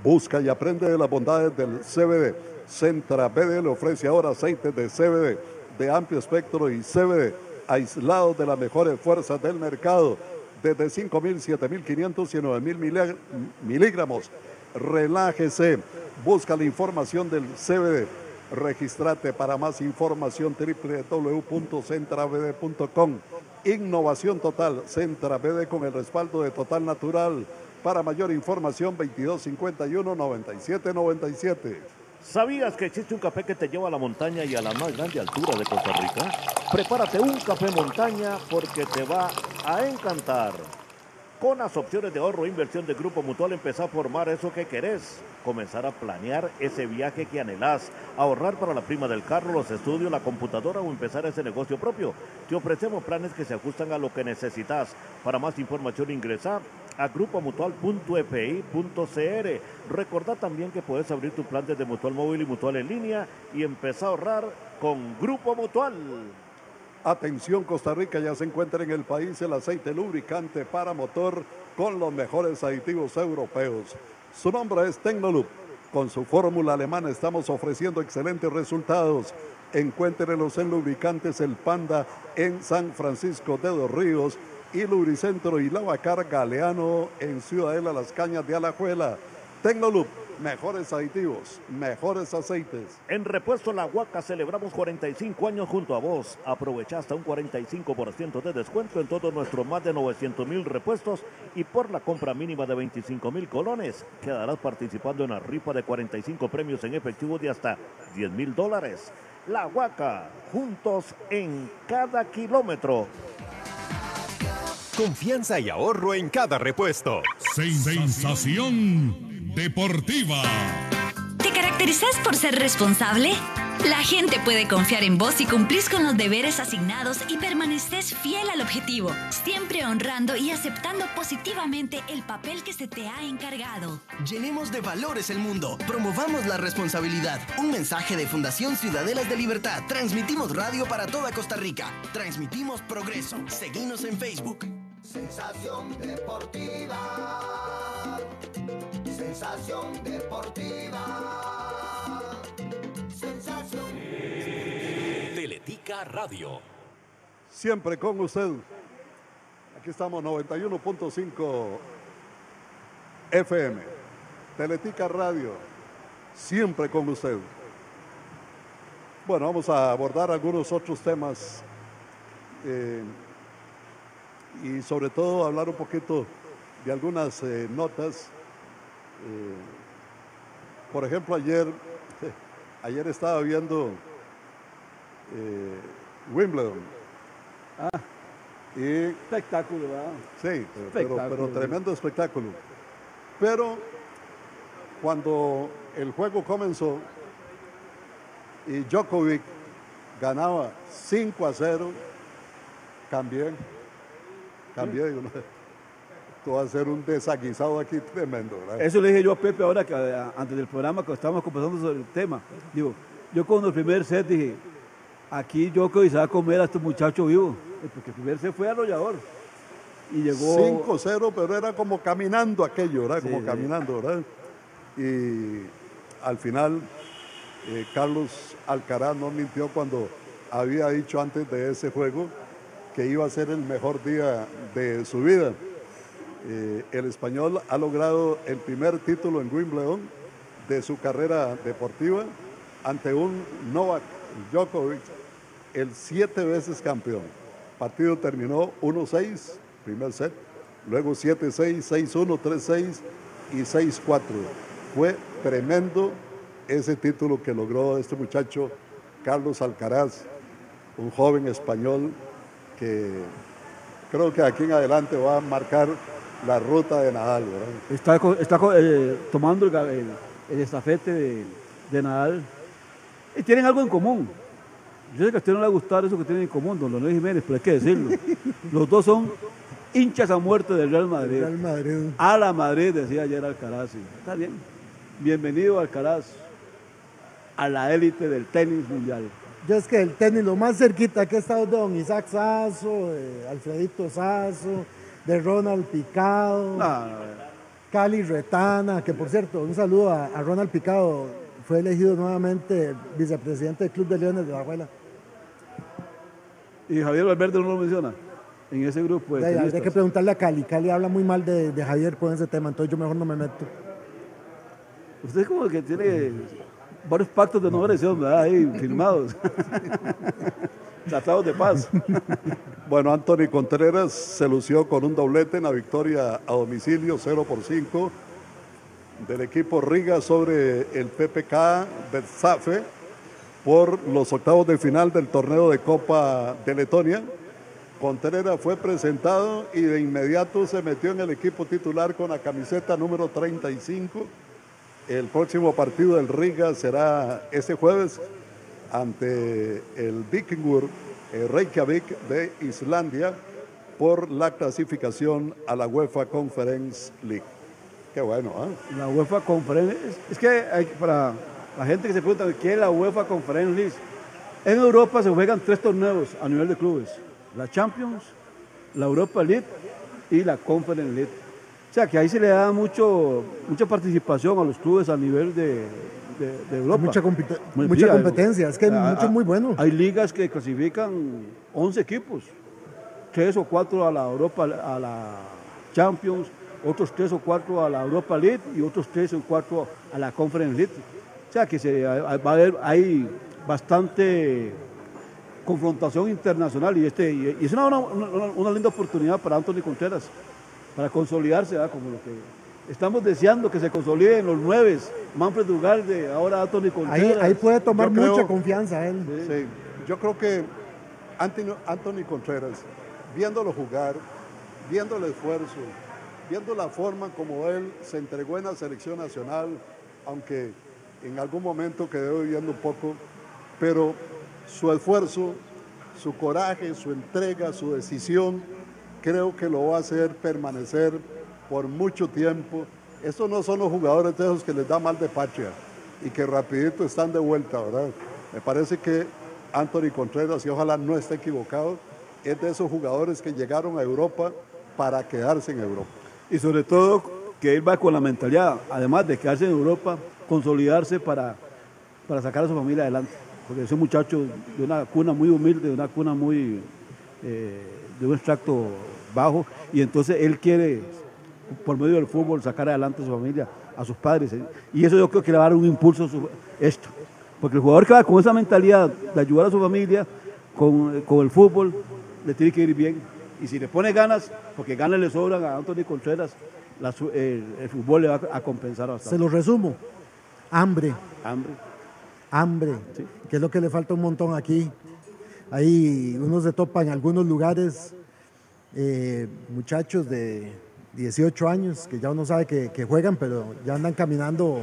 Busca y aprende de las bondades del CBD. Centra BD le ofrece ahora aceites de CBD de amplio espectro y CBD aislados de las mejores fuerzas del mercado desde 5.000, 7.500 y 9.000 miligramos. Relájese, busca la información del CBD. Registrate para más información www.centravd.com. Innovación total, Centra BD con el respaldo de Total Natural. Para mayor información 2251-9797. ¿Sabías que existe un café que te lleva a la montaña y a la más grande altura de Costa Rica? Prepárate un café montaña porque te va a encantar. Con las opciones de ahorro e inversión de Grupo Mutual empezá a formar eso que querés. Comenzar a planear ese viaje que anhelás. Ahorrar para la prima del carro, los estudios, la computadora o empezar ese negocio propio. Te ofrecemos planes que se ajustan a lo que necesitas. Para más información ingresa a grupomutual.fi.cr. Recordá también que puedes abrir tu plan desde Mutual Móvil y Mutual en línea y empezar a ahorrar con Grupo Mutual. Atención Costa Rica, ya se encuentra en el país el aceite lubricante para motor con los mejores aditivos europeos. Su nombre es Tecnoloop. Con su fórmula alemana estamos ofreciendo excelentes resultados. Encuéntrelos en Lubricantes El Panda en San Francisco de los Ríos y Lubricentro y Lavacar Galeano en Ciudadela Las Cañas de Alajuela. Tecnoloop, mejores aditivos, mejores aceites. En Repuesto La Huaca celebramos 45 años junto a vos. Aprovecha hasta un 45% de descuento en todos nuestros más de 900 mil repuestos y por la compra mínima de 25 mil colones quedarás participando en la rifa de 45 premios en efectivo de hasta 10 mil dólares. La Huaca, juntos en cada kilómetro. Confianza y ahorro en cada repuesto. Sensación deportiva. ¿Te caracterizas por ser responsable? La gente puede confiar en vos si cumplís con los deberes asignados y permaneces fiel al objetivo, siempre honrando y aceptando positivamente el papel que se te ha encargado. Llenemos de valores el mundo. Promovamos la responsabilidad. Un mensaje de Fundación Ciudadelas de Libertad. Transmitimos radio para toda Costa Rica. Transmitimos progreso. Seguimos en Facebook. Sensación deportiva. Sensación deportiva. Sensación. Teletica Radio. Siempre con usted. Aquí estamos 91.5 FM. Teletica Radio. Siempre con usted. Bueno, vamos a abordar algunos otros temas eh, y sobre todo hablar un poquito de algunas eh, notas. Eh, por ejemplo, ayer, ayer estaba viendo eh, Wimbledon. Ah, Y espectáculo, ¿verdad? Sí, pero- Espectáculo. pero tremendo espectáculo. Pero cuando el juego comenzó y Djokovic ganaba 5 a 0, cambié. Cambié. digo, no, Esto va a ser un desaguisado aquí tremendo. ¿verdad? Eso le dije yo a Pepe ahora que eh, antes del programa que estábamos conversando sobre el tema. Digo, yo cuando el primer set dije, aquí yo que se va a comer a este muchacho vivo, Eh, porque el primer set fue arrollador. Y llegó 5-0, pero era como caminando aquello, ¿verdad? Como sí. caminando, ¿verdad? Y al final, eh, Carlos Alcaraz no mintió cuando había dicho antes de ese juego que iba a ser el mejor día de su vida. Eh, el español ha logrado el primer título en Wimbledon de su carrera deportiva ante un Novak Djokovic, el siete veces campeón. partido terminó 1-6, primer set, luego 7-6, 6-1, 3-6 y 6-4. Fue tremendo ese título que logró este muchacho Carlos Alcaraz, un joven español que creo que aquí en adelante va a marcar la ruta de Nadal. ¿verdad? Está, eh, tomando el, ga- el- el estafete de, de Nadal. Y tienen algo en común. Yo sé que a usted no le va a gustar eso que tienen en común, don Leonel Jiménez, pero hay que decirlo. Los dos son hinchas a muerte del Real Madrid. Real Madrid. A la Madrid, decía ayer Alcaraz. Está bien. Bienvenido, Alcaraz, a la élite del tenis mundial. Yo es que el tenis, lo más cerquita que he estado de don Isaac Sazo, de Alfredito Sazo, de Ronald Picado, No, no, no. Cali Retana, que por cierto, un saludo a, a Ronald Picado, fue elegido nuevamente vicepresidente del Club de Leones de la Abuela. Y Javier Valverde no lo menciona en ese grupo de tenistas. que preguntarle a Cali. Cali habla muy mal de, de Javier con ese tema, entonces yo mejor no me meto. Usted como que tiene varios pactos de no agresión, ¿verdad? Ahí firmados. Tratados de paz. Bueno, Anthony Contreras se lució con un doblete en la victoria a domicilio 0 por 5 del equipo Riga sobre el PPK Versafe por los octavos de final del torneo de Copa de Letonia. Contreras fue presentado y de inmediato se metió en el equipo titular con la camiseta número 35. El próximo partido del Riga será este jueves ante el Vikingur eh, Reykjavik de Islandia por la clasificación a la UEFA Conference League. Qué bueno, ¿ah? La UEFA Conference. Es, que para la gente que se pregunta qué es la UEFA Conference League. En Europa se juegan tres torneos a nivel de clubes: la Champions, la Europa League y la Conference League. O sea que ahí se le da mucho, mucha participación a los clubes a nivel de, de- de Europa. Mucha, Muy- competencia, es que hay ah, mucho ah, muy bueno. Hay ligas que clasifican 11 equipos, tres o cuatro a la Europa, a la Champions, otros tres o cuatro a la Europa League y otros tres o cuatro a la Conference League. O sea que se, va a haber, hay bastante confrontación internacional y, este, y es una, una- una- una linda oportunidad para Anthony Contreras, para consolidarse, ¿verdad? como lo que estamos deseando que se consoliden los nueve, Manfred Ugalde, ahora Anthony Ahí, Contreras. ahí puede tomar creo- mucha confianza él. Sí, yo creo que Anthony, Anthony Contreras, viéndolo jugar, viendo el esfuerzo, viendo la forma como él se entregó en la selección nacional, aunque en algún momento quedó viviendo un poco, pero su esfuerzo, su coraje, su entrega, su decisión, creo que lo va a hacer permanecer por mucho tiempo. Estos no son los jugadores de esos que les da mal de patria y que rapidito están de vuelta, ¿verdad? Me parece que Anthony Contreras, y ojalá no esté equivocado, es de esos jugadores que llegaron a Europa para quedarse en Europa. Y sobre todo que él va con la mentalidad, además de quedarse en Europa, consolidarse para, para sacar a su familia adelante. Porque es un muchacho de una cuna muy humilde, de una cuna muy eh, de un extracto bajo, y entonces él quiere, por medio del fútbol, sacar adelante a su familia, a sus padres. Y eso yo creo que le va a dar un impulso a su- esto. Porque el jugador que va con esa mentalidad de ayudar a su familia, con, con el fútbol, le tiene que ir bien. Y si le pone ganas, porque ganas le sobran a Anthony Contreras, la el, el fútbol le va a compensar Se bastante. lo resumo. Hambre, Hambre. hambre, que es lo que le falta un montón aquí. Ahí uno se topa en algunos lugares eh, muchachos de 18 años que ya uno sabe que, que juegan, pero ya andan caminando,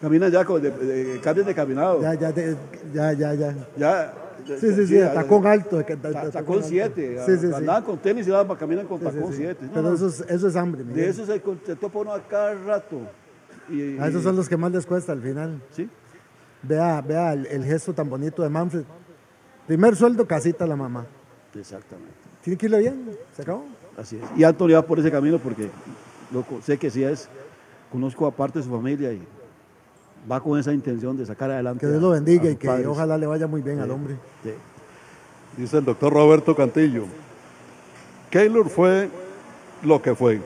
Camina ya con de, de- cambios de caminado. ya, ya, de- ya, ya, ya. Ya. Sí, sí, sí, tacón alto. Ta- tacón Tacón alto. 7. Sí, sí, sí. Andaban con tenis y ahora caminan con tacón sí. 7. No, Pero no, eso es, eso es hambre. Miguel. de eso se, se topa uno a cada rato. Y, A esos son los que más les cuesta al final. Sí. Vea, vea el, el gesto tan bonito de Manfred. Primer sueldo, casita la mamá. Exactamente. Tiene que irle bien, se acabó. Así es. Y Antonio va por ese camino porque loco, sé que sí es, conozco aparte de su familia y va con esa intención de sacar adelante. Que Dios lo bendiga a y que padres. ojalá le vaya muy bien al hombre. Sí. Dice el doctor Roberto Cantillo. Keylor fue lo que fue.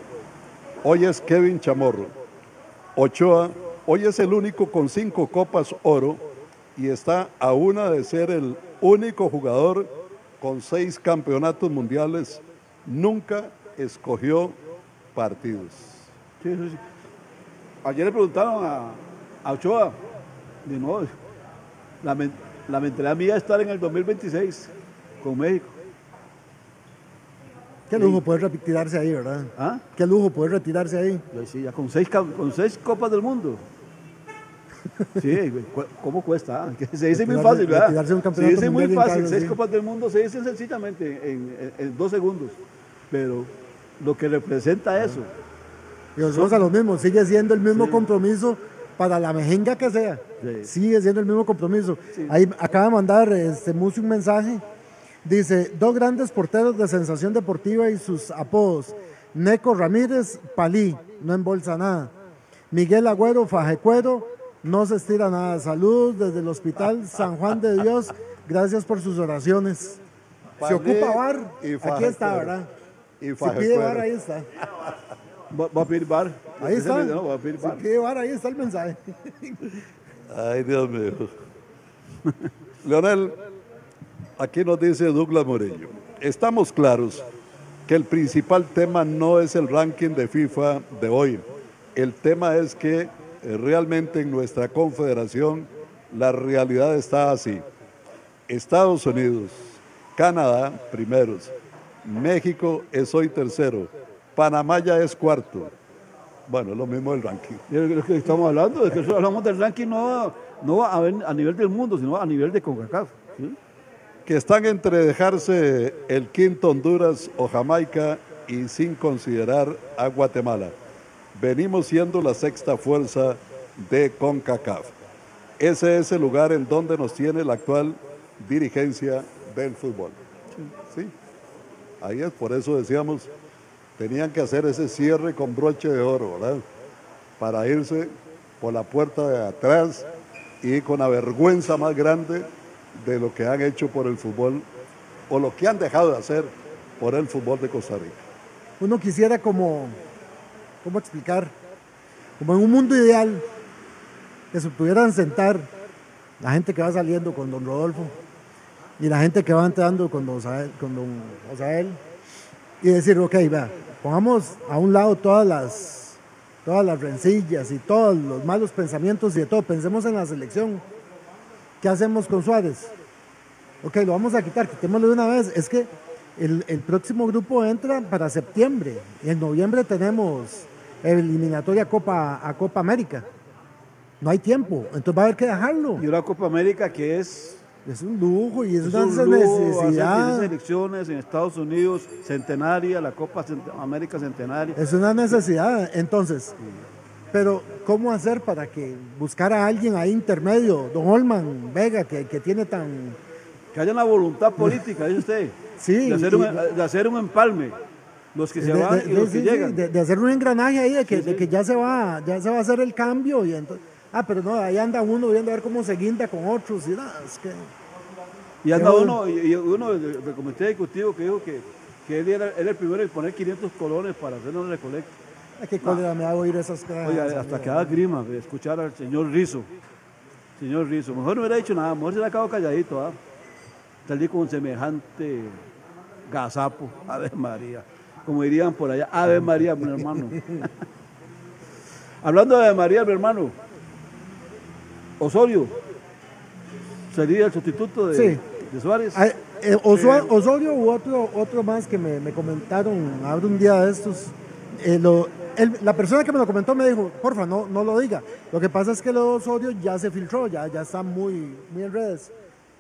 Hoy es Kevin Chamorro. Ochoa, hoy es el único con cinco copas oro y está a una de ser el único jugador con seis campeonatos mundiales. Nunca escogió partidos. Sí, eso sí. Ayer le preguntaron a, a Ochoa, de nuevo, la, men- la mentalidad mía es estar en el 2026 con México. Qué lujo poder retirarse ahí, ¿verdad? ¿Ah? Qué lujo poder retirarse ahí. Sí, ya con seis, con seis copas del mundo. Sí, ¿cómo cuesta? ah? Se dice muy fácil, ¿verdad? Se dice muy fácil, seis sí. copas del mundo se dice sencillamente en, en- en dos segundos. Pero lo que representa eso, Y nosotros a lo mismo, sigue siendo el mismo compromiso para la mejenga que sea. Sí. Sigue siendo el mismo compromiso. Ahí acaba de mandar este Musi un mensaje. Dice, dos grandes porteros de sensación deportiva y sus apodos. Neco Ramírez, Palí, no embolsa nada. Miguel Agüero, Fajecuero, no se estira nada. Saludos desde el Hospital San Juan de Dios. Gracias por sus oraciones. Se ocupa bar. y Aquí está. ¿verdad? Y Si pide bar, ahí está. va, va a pedir bar. Ahí está. no, va a pedir Si bar. pide bar, ahí está el mensaje. Ay, Dios mío. Leonel, aquí nos dice Douglas Murillo. Estamos claros que el principal tema no es el ranking de FIFA de hoy. El tema es que realmente en nuestra confederación la realidad está así. Estados Unidos, Canadá primeros, México es hoy tercero, Panamá ya es cuarto. Bueno, es lo mismo del ranking. Que estamos hablando, de que hablamos del ranking no, no a, ver- a nivel del mundo, sino a nivel de CONCACAF. ¿sí? que están entre dejarse el quinto Honduras o Jamaica y sin considerar a Guatemala. Venimos siendo la sexta fuerza de CONCACAF. Ese es el lugar en donde nos tiene la actual dirigencia del fútbol. Sí, ahí es, por eso decíamos, tenían que hacer ese cierre con broche de oro, ¿verdad? Para irse por la puerta de atrás y con la vergüenza más grande de lo que han hecho por el fútbol o lo que han dejado de hacer por el fútbol de Costa Rica. uno quisiera como, ¿cómo explicar? Como en un mundo ideal, que se pudieran sentar la gente que va saliendo con don Rodolfo y la gente que va entrando con don Osael, y decir, ok, vea, pongamos a un lado todas las, todas las rencillas y todos los malos pensamientos y de todo, pensemos en la selección. ¿Qué hacemos con Suárez? Ok, lo vamos a quitar, quitémoslo de una vez. Es que el, el próximo grupo entra para septiembre. Y en noviembre tenemos eliminatoria Copa, a Copa América. No hay tiempo, entonces va a haber que dejarlo. Y una Copa América que es, Es un lujo y es, es una un lujo, necesidad. elecciones en Estados Unidos, centenaria, la Copa Cent- América centenaria. Es una necesidad. Entonces, pero ¿cómo hacer para que buscar a alguien ahí intermedio? Don Olman Vega, que, que tiene tan... Que haya una voluntad política, dice usted, Sí, de, hacer un, de hacer un empalme. Los que se de, van de- y los que sí, llegan. de- de hacer un engranaje ahí de que, Sí, sí. de que ya se va ya se va a hacer el cambio y entonces ah pero no ahí anda uno viendo a ver cómo se guinda con otros y nada, es que Y anda uno, y, y uno del, comité ejecutivo que dijo que, que él era, era el primero en poner 500 colones para hacer una recolecta. ay, qué cólera me da oír esas Oiga, hasta que da grima de escuchar al señor Rizo. Señor Rizo, mejor no hubiera dicho nada, mejor se le ha quedado calladito, ¿ah? Salir con semejante gazapo, Ave María. Como dirían por allá, Ave María, mi hermano. Hablando de Ave María, mi hermano, Osorio sería el sustituto de, Sí. de Suárez. Ay, eh, Osua- Osorio u otro, otro más que me, me comentaron ahora un día de estos. eh, lo- la persona que me lo comentó me dijo, porfa, no, no lo diga. Lo que pasa es que lo de Osorio ya se filtró, ya, ya está muy, muy en redes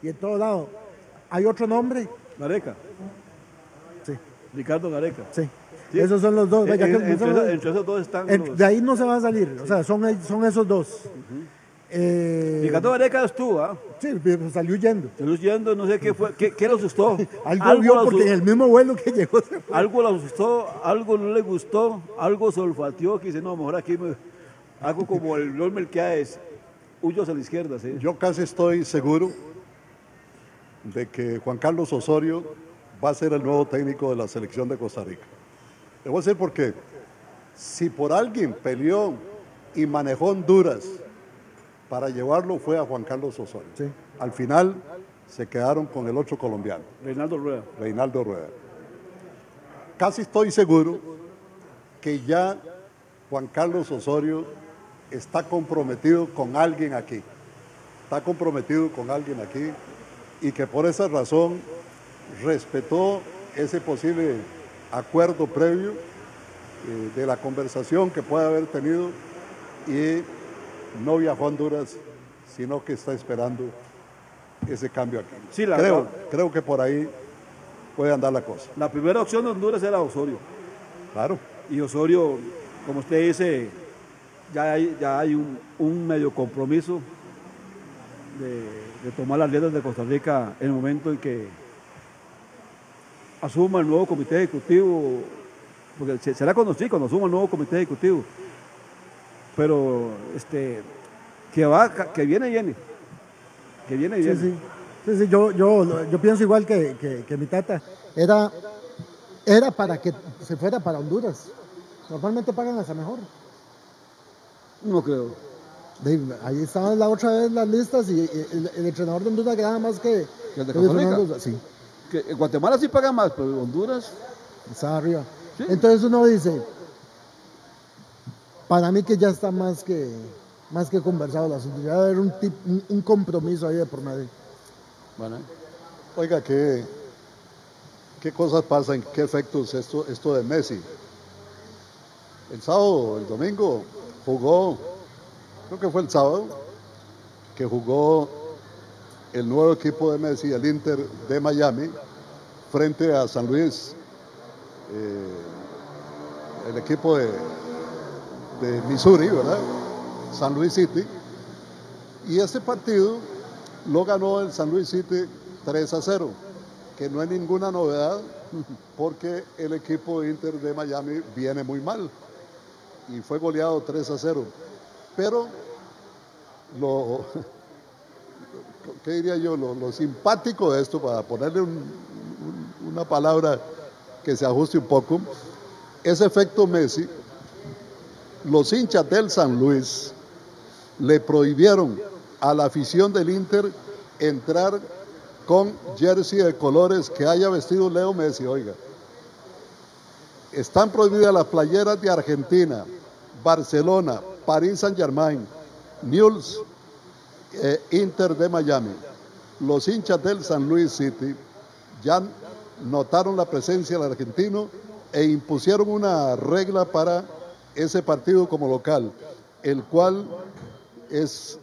y en todo lado. Hay otro nombre, Gareca, Ricardo Gareca. sí. Sí. Esos son los dos. En- que no entre, esos, va- entre esos dos están en- los- de ahí no se va a salir, o sea, son, son esos dos. Eh, Ricardo Gareca estuvo, ¿ah? sí, pero salió huyendo. Se los yendo, no sé qué fue, qué, qué lo asustó. Algo, vio lo porque en el mismo vuelo que llegó se fue. algo lo asustó, algo no le gustó, algo se olfateó, que dice, no, mejor aquí me... Algo como el Lord Melquiades, huyo hacia la izquierda, ¿sí? Yo casi estoy seguro de que Juan Carlos Osorio va a ser el nuevo técnico de la selección de Costa Rica. Le voy a decir por qué. Si por alguien peleó y manejó Honduras para llevarlo fue a Juan Carlos Osorio. Sí. Al final se quedaron con el otro colombiano, Reinaldo Rueda. Reinaldo Rueda. Casi estoy seguro que ya Juan Carlos Osorio está comprometido con alguien aquí. Está comprometido con alguien aquí y que por esa razón respetó ese posible acuerdo previo eh, de la conversación que puede haber tenido y no viajó a Honduras, sino que está esperando ese cambio aquí. Sí, la creo, verdad. creo que por ahí puede andar la cosa. La primera opción de Honduras era Osorio. Claro. Y Osorio, como usted dice, ya hay, ya hay un, un medio compromiso de, de tomar las riendas de Costa Rica en el momento en que asuma el nuevo comité ejecutivo, porque se- será cuando sí, cuando asuma el nuevo comité ejecutivo. Pero este que va, que viene, viene. Que viene, Sí, viene. sí. Sí, sí, yo, yo, yo pienso igual que, que- que mi tata. Era, era para que se fuera para Honduras. Normalmente pagan hasta mejor. No creo. Ahí estaban la otra vez las listas y, el, el entrenador de Honduras ganaba más que, ¿Que el de que Costa Rica? Fernando- Sí, Que en Guatemala sí paga más, pero Honduras estaba arriba. Sí. Entonces uno dice, para mí que ya está más que, más que conversado el asunto. Ya haber un, tip- un, un compromiso ahí de por medio. Bueno, Oiga, ¿qué, qué cosas pasan? ¿Qué efectos esto, esto de Messi? El sábado, el domingo, jugó, creo que fue el sábado, que jugó el nuevo equipo de Messi, el Inter de Miami, frente a San Luis, eh, el equipo de, Missouri, ¿verdad? San Luis City. Y ese partido lo ganó el San Luis City 3 a 0, que no es ninguna novedad porque el equipo Inter de Miami viene muy mal y fue goleado 3 a 0. Pero lo, ¿qué diría yo? Lo, lo simpático de esto, para ponerle un- una palabra que se ajuste un poco, ese efecto Messi, los hinchas del San Luis le prohibieron a la afición del Inter entrar con jersey de colores que haya vestido Leo Messi, oiga. Están prohibidas las playeras de Argentina, Barcelona, París Saint Germain, Newell's, eh, Inter de Miami. Los hinchas del San Luis City ya notaron la presencia del argentino e impusieron una regla para ese partido como local, el cual es,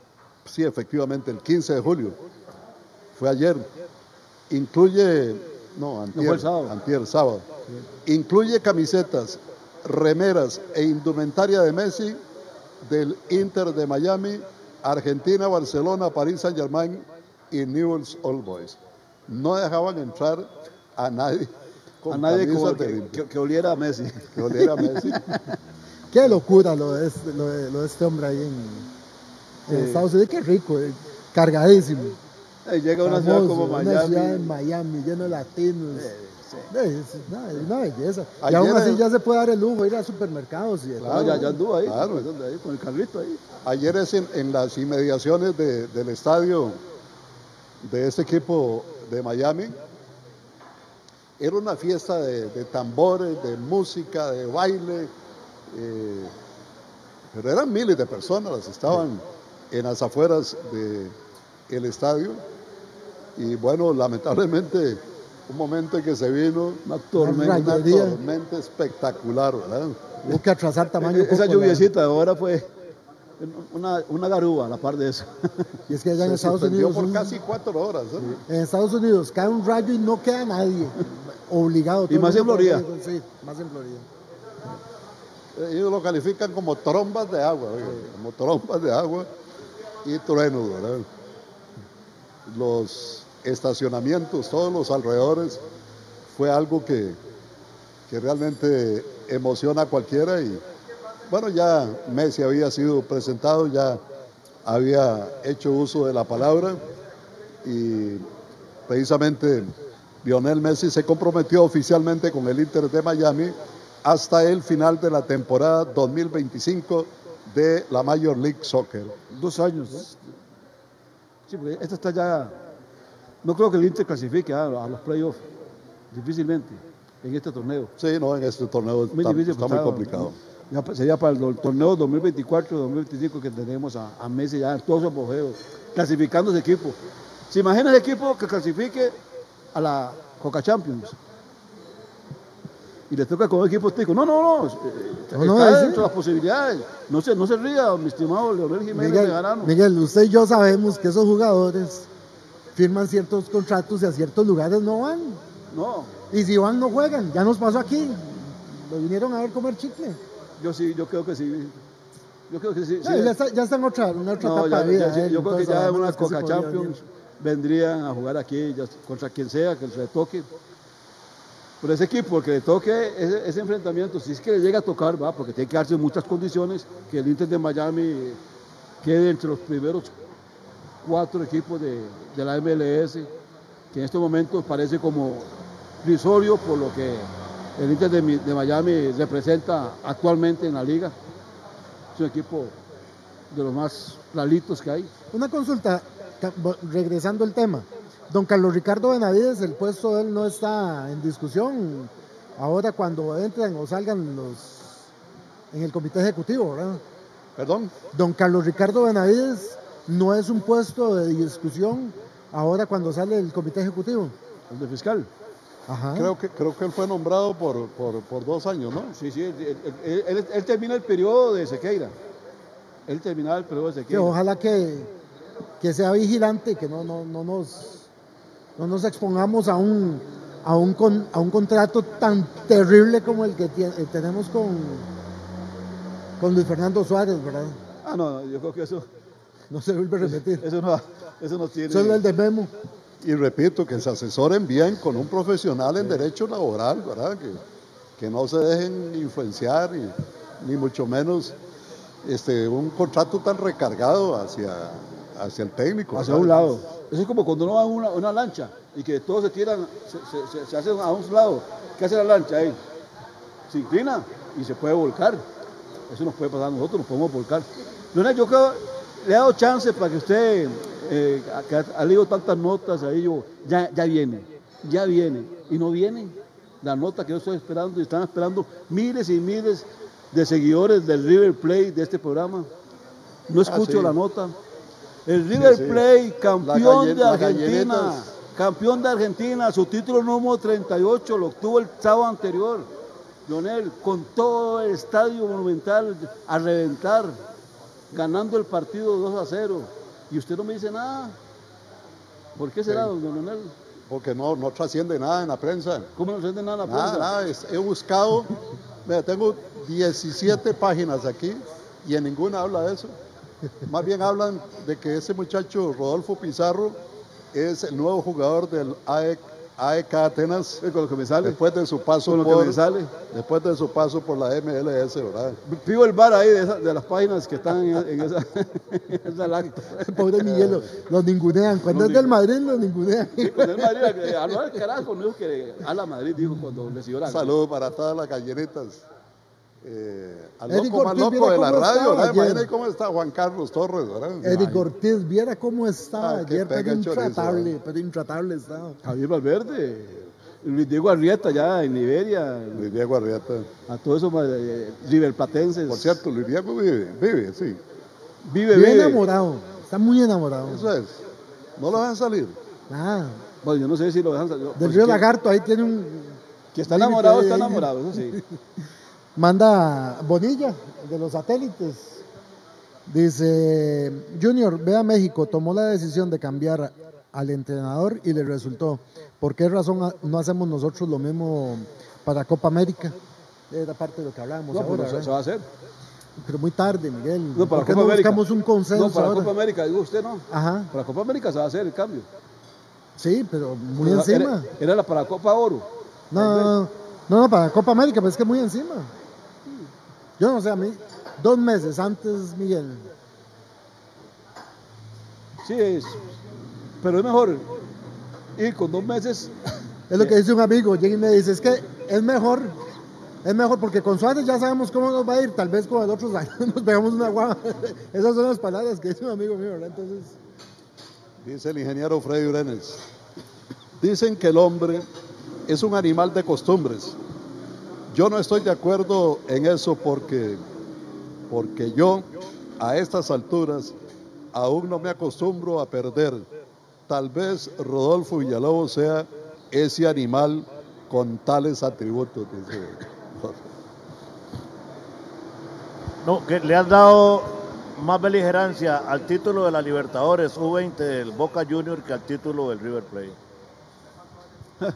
sí, efectivamente, el 15 de julio. Fue ayer. Incluye, no, antier, fue el sábado. antier, sábado. Incluye camisetas, remeras e indumentaria de Messi del Inter de Miami, Argentina, Barcelona, París Saint Germain y Newell's Old Boys. No dejaban entrar a nadie con A nadie como que, que- que oliera a Messi. que oliera a Messi. Qué locura lo de este, lo de, lo de este hombre ahí en, en Estados Unidos. Qué rico, eh, cargadísimo. Eh, Llega a una ciudad como Una Miami. ciudad en Miami, lleno de latinos. Eh, es una, es una belleza. y Ayer aún así el- ya se puede dar el lujo ir a supermercados y todo. ya, ya anduvo ahí, Claro. pues, ¿dónde ahí? con el carrito ahí. Ayer es en, en las inmediaciones de- del estadio de este equipo de Miami. Era una fiesta de, de tambores, de música, de baile. eh, pero eran miles de personas las estaban en las afueras del estadio. Y bueno, lamentablemente, un momento en que se vino Una una tormenta. tormenta espectacular, ¿verdad? Hubo que atrasar tamaño. Esa lluviecita ahora fue una, una garúa a la par de eso. Y es que allá en Se Estados Unidos. por un- casi cuatro horas. ¿eh? En Estados Unidos cae un rayo y no queda nadie. Obligado. el más en Florida. Sí, más en Florida. Ellos lo califican como trombas de agua, como trombas de agua y truenos, ¿verdad? Los estacionamientos, todos los alrededores, fue algo que, que realmente emociona a cualquiera y bueno, ya Messi había sido presentado, ya había hecho uso de la palabra y precisamente Lionel Messi se comprometió oficialmente con el Inter de Miami hasta el final de la temporada 2025 de la Major League Soccer. Dos años. Sí, porque esta está ya. No creo que el Inter clasifique a, los playoffs. Difícilmente. En este torneo. Sí, no, en este torneo Muy está, muy complicado. Ya sería para el torneo 2024-2025 que tenemos a, a Messi ya en todos su apogeo, clasificando ese equipo. ¿Se imagina ese equipo que clasifique a la Coca Champions? Y le toca con un equipo tico. No, no, no. eh, No, no, está dentro de las posibilidades. No se, no se ría, mi estimado Leonel Jiménez Miguel, Bejarano. Miguel, usted y yo sabemos que esos jugadores firman ciertos contratos y a ciertos lugares no van. No, Y si van, no juegan. Ya nos pasó aquí. Lo vinieron a ver comer chicle. Yo sí, yo creo que sí. Yo creo que sí. No, sí. ya, está, ya está en otra, en otra No, etapa ya- de vida. ya- ¿eh? yo creo que ya una Coca Champions vendrían a jugar aquí contra quien sea que le toque. Pero ese equipo, que le toque ese, ese enfrentamiento, si es que le llega a tocar, va, porque tiene que darse muchas condiciones, que el Inter de Miami quede entre los primeros cuatro equipos de, de la MLS, que en estos momentos parece como risorio por lo que el Inter de, Mi- de Miami representa actualmente en la liga. Es un equipo de los más claritos que hay. Una consulta, regresando al tema. Don Carlos Ricardo Benavides, el puesto de él no está en discusión ahora cuando entran o salgan los en el comité ejecutivo, ¿verdad? Perdón, Don Carlos Ricardo Benavides no es un puesto de discusión ahora cuando sale el comité ejecutivo. El de fiscal. Ajá. creo que, creo que él fue nombrado por, por, por dos años, ¿no? Sí, sí, él, él- él- él termina el periodo de Sequeira. Él termina el periodo de Que Sequeira. ojalá que, que sea vigilante, que no, no, no, nos, no nos expongamos a un, a, un con- a un contrato tan terrible como el que eh, tenemos con, con Luis Fernando Suárez, ¿verdad? Ah, no, no, yo creo que eso, No se vuelve a repetir. eso, no, eso no tiene. Solo el de Memo. Y repito, que se asesoren bien con un profesional en derecho laboral, ¿verdad? Que, que no se dejen influenciar y, ni mucho menos este, un contrato tan recargado hacia, hacia el técnico. hacia ¿verdad? un lado. Eso es como cuando uno va en una, una lancha y que todos se tiran, se, se- hacen a un lado. ¿Qué hace la lancha ahí? Se inclina y se puede volcar. Eso nos puede pasar a nosotros, nos podemos volcar. Yo creo, le he dado chance para que usted, eh, ha, leído tantas notas ahí, yo, ya, ya viene, ya viene, y no viene la nota que yo estoy esperando, y están esperando miles y miles de seguidores del River Plate de este programa. No escucho sí. la nota. El River sí. Plate, campeón de Argentina, campeón de Argentina, su título número 38 lo obtuvo el sábado anterior. Lionel, con todo el estadio monumental a reventar. ganando el partido 2 a 0 y usted no me dice nada. ¿Por qué será, don Leonel? Porque no, no trasciende nada en la prensa. ¿Cómo no trasciende nada en la Nada, prensa? nada, es- he buscado, vea, tengo 17 páginas aquí y en ninguna habla de eso. Más bien hablan de que ese muchacho Rodolfo Pizarro es el nuevo jugador del AEK, AEK Atenas. con lo que me sale. Después de su paso Con lo que por, me sale. después de su paso por la MLS, ¿verdad? Pido el bar ahí de, esa- de las páginas que están en, en esa, en esa lacta. Pobre Miguel, lo- los ningunean. Cuando Los es del Madrid, los ningunean. Con el Madrid, que habló al carajo, no dijo que a la Madrid, dijo cuando le siguió la Un saludo para todas las gallinitas. Eh, al más Ortiz, loco viera de la cómo radio, estaba ¿verdad? ayer. Imagínate cómo está Juan Carlos Torres, ¿verdad? Eric Ortiz, viera cómo estaba Ah, ayer, pero chorizo, intratable, pero intratable estaba. Javier Valverde, Luis Diego Arrieta ya en Liberia, Luis Diego Arrieta. a todos esos eh, riverplatenses. Por cierto, Luis Diego vive, vive, sí. vive, Bien vive. enamorado, está muy enamorado. Eso es. No lo van a salir. Nada. Bueno, yo no sé si lo dejan salir. Del Pues río Lagarto, ahí tiene un. Que está enamorado, está enamorado, eso sí. Manda Bonilla, de los satélites. Dice, Junior, ve a México, tomó la decisión de cambiar al entrenador y le resultó. ¿Por qué razón no hacemos nosotros lo mismo para Copa América? Era parte de lo que hablábamos No, ahora, pero se, ¿verdad? se va a hacer. Pero muy tarde, Miguel. No, para ¿Por qué Copa no América. buscamos un consenso No, para ahora? Copa América, digo usted no. Ajá, Para Copa América se va a hacer el cambio. sí, pero muy encima. Era, era la para Copa Oro. No, no, no, para Copa América, pero es que muy encima. Yo no sé, a mí, dos meses antes, Miguel. Sí, es. Pero es mejor ir con dos meses. Es lo que dice un amigo, llega y me dice, es que es mejor, es mejor porque con Suárez ya sabemos cómo nos va a ir, tal vez con el otros años nos pegamos una guava. Esas son las palabras que dice un amigo mío, ¿verdad? Entonces, Dice el ingeniero Freddy Urenes. Dicen que el hombre es un animal de costumbres. Yo no estoy de acuerdo en eso porque, porque yo a estas alturas aún no me acostumbro a perder. Tal vez Rodolfo Villalobos sea ese animal con tales atributos. dice. No, que le han dado más beligerancia al título de la Libertadores U20 del Boca Junior que al título del River Plate.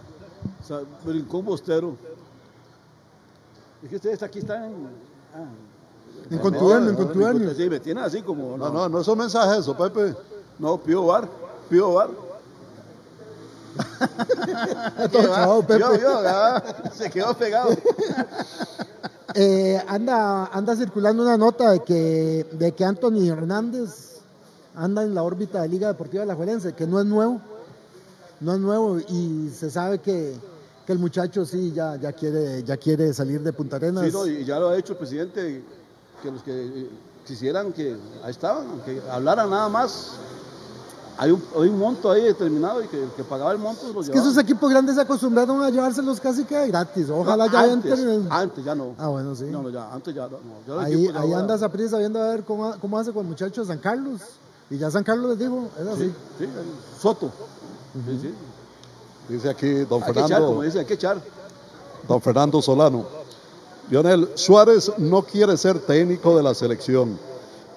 O sea, brincó un bostero. Es que ustedes aquí están. ah, en contubernio, en no, contubernio. Sí, me tienen así como. No, no, no es un mensaje eso, Pepe. No, Pío Bar. Pío Bar. Chavado, Pepe. Yo, yo, ya, se quedó pegado. Eh, anda, anda circulando una nota de que, de que Anthony Hernández anda en la órbita de Liga Deportiva de la Juelense, que no es nuevo, no es nuevo y se sabe que, que el muchacho sí ya, ya, quiere, ya quiere salir de Punta Arenas. Sí, no, y ya lo ha hecho el presidente, que los que quisieran que ahí estaban, que hablaran nada más. Hay un, hay un monto ahí determinado y que el que pagaba el monto lo es que esos equipos grandes se acostumbraron a llevárselos casi que gratis. Ojalá No, ya antes, entren. Antes ya no. Ah, bueno, sí. No, no, ya, antes ya no. Ya Ahí, ahí ahora- anda Saprissa viendo a ver cómo, cómo hace con el muchacho de San Carlos. Y ya San Carlos les dijo, es así. Sí, sí, Soto. Sí, sí. Dice aquí don Hay que echar, Fernando. como dice, hay que echar. don Fernando Solano. Lionel, Suárez no quiere ser técnico de la selección.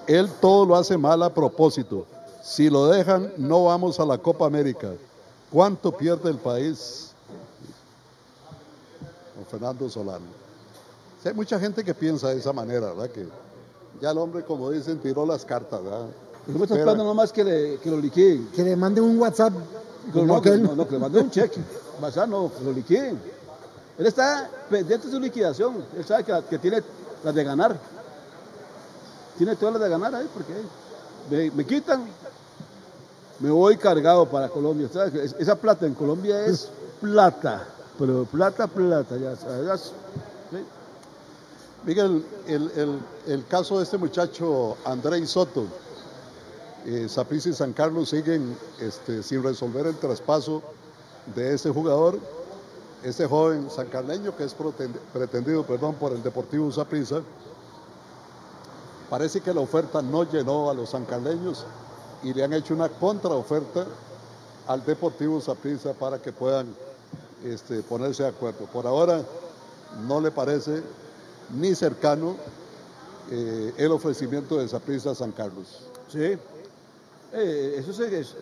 Él todo lo hace mal a propósito. Si lo dejan, no vamos a la Copa América. ¿Cuánto pierde el país? Don Fernando Solano. Sí, hay mucha gente que piensa de esa manera, ¿verdad? Que ya el hombre, como dicen, tiró las cartas, ¿verdad? No me está Espera. esperando nomás que, le, que lo liquiden. Que le manden un WhatsApp. No, no, que, no, no, que le manden un cheque. Sea, no, que lo liquiden. Él está pendiente de su liquidación. Él sabe que, que tiene las de ganar. Tiene todas las de ganar ahí porque me, me quitan, me voy cargado para Colombia. Esa plata en Colombia es plata, pero plata, plata. Ya, sabes, sí. Miguel, el, el- el caso de este muchacho Andrei Soto, eh, Saprissa y San Carlos siguen este, sin resolver el traspaso de ese jugador, ese joven sancarleño que es pretendido perdón, por el Deportivo Saprissa. Parece que la oferta no llenó a los sancarleños y le han hecho una contraoferta al Deportivo Saprissa para que puedan este, ponerse de acuerdo. Por ahora no le parece ni cercano eh, el ofrecimiento de Saprissa a San Carlos. Sí. Eh, eso es, es-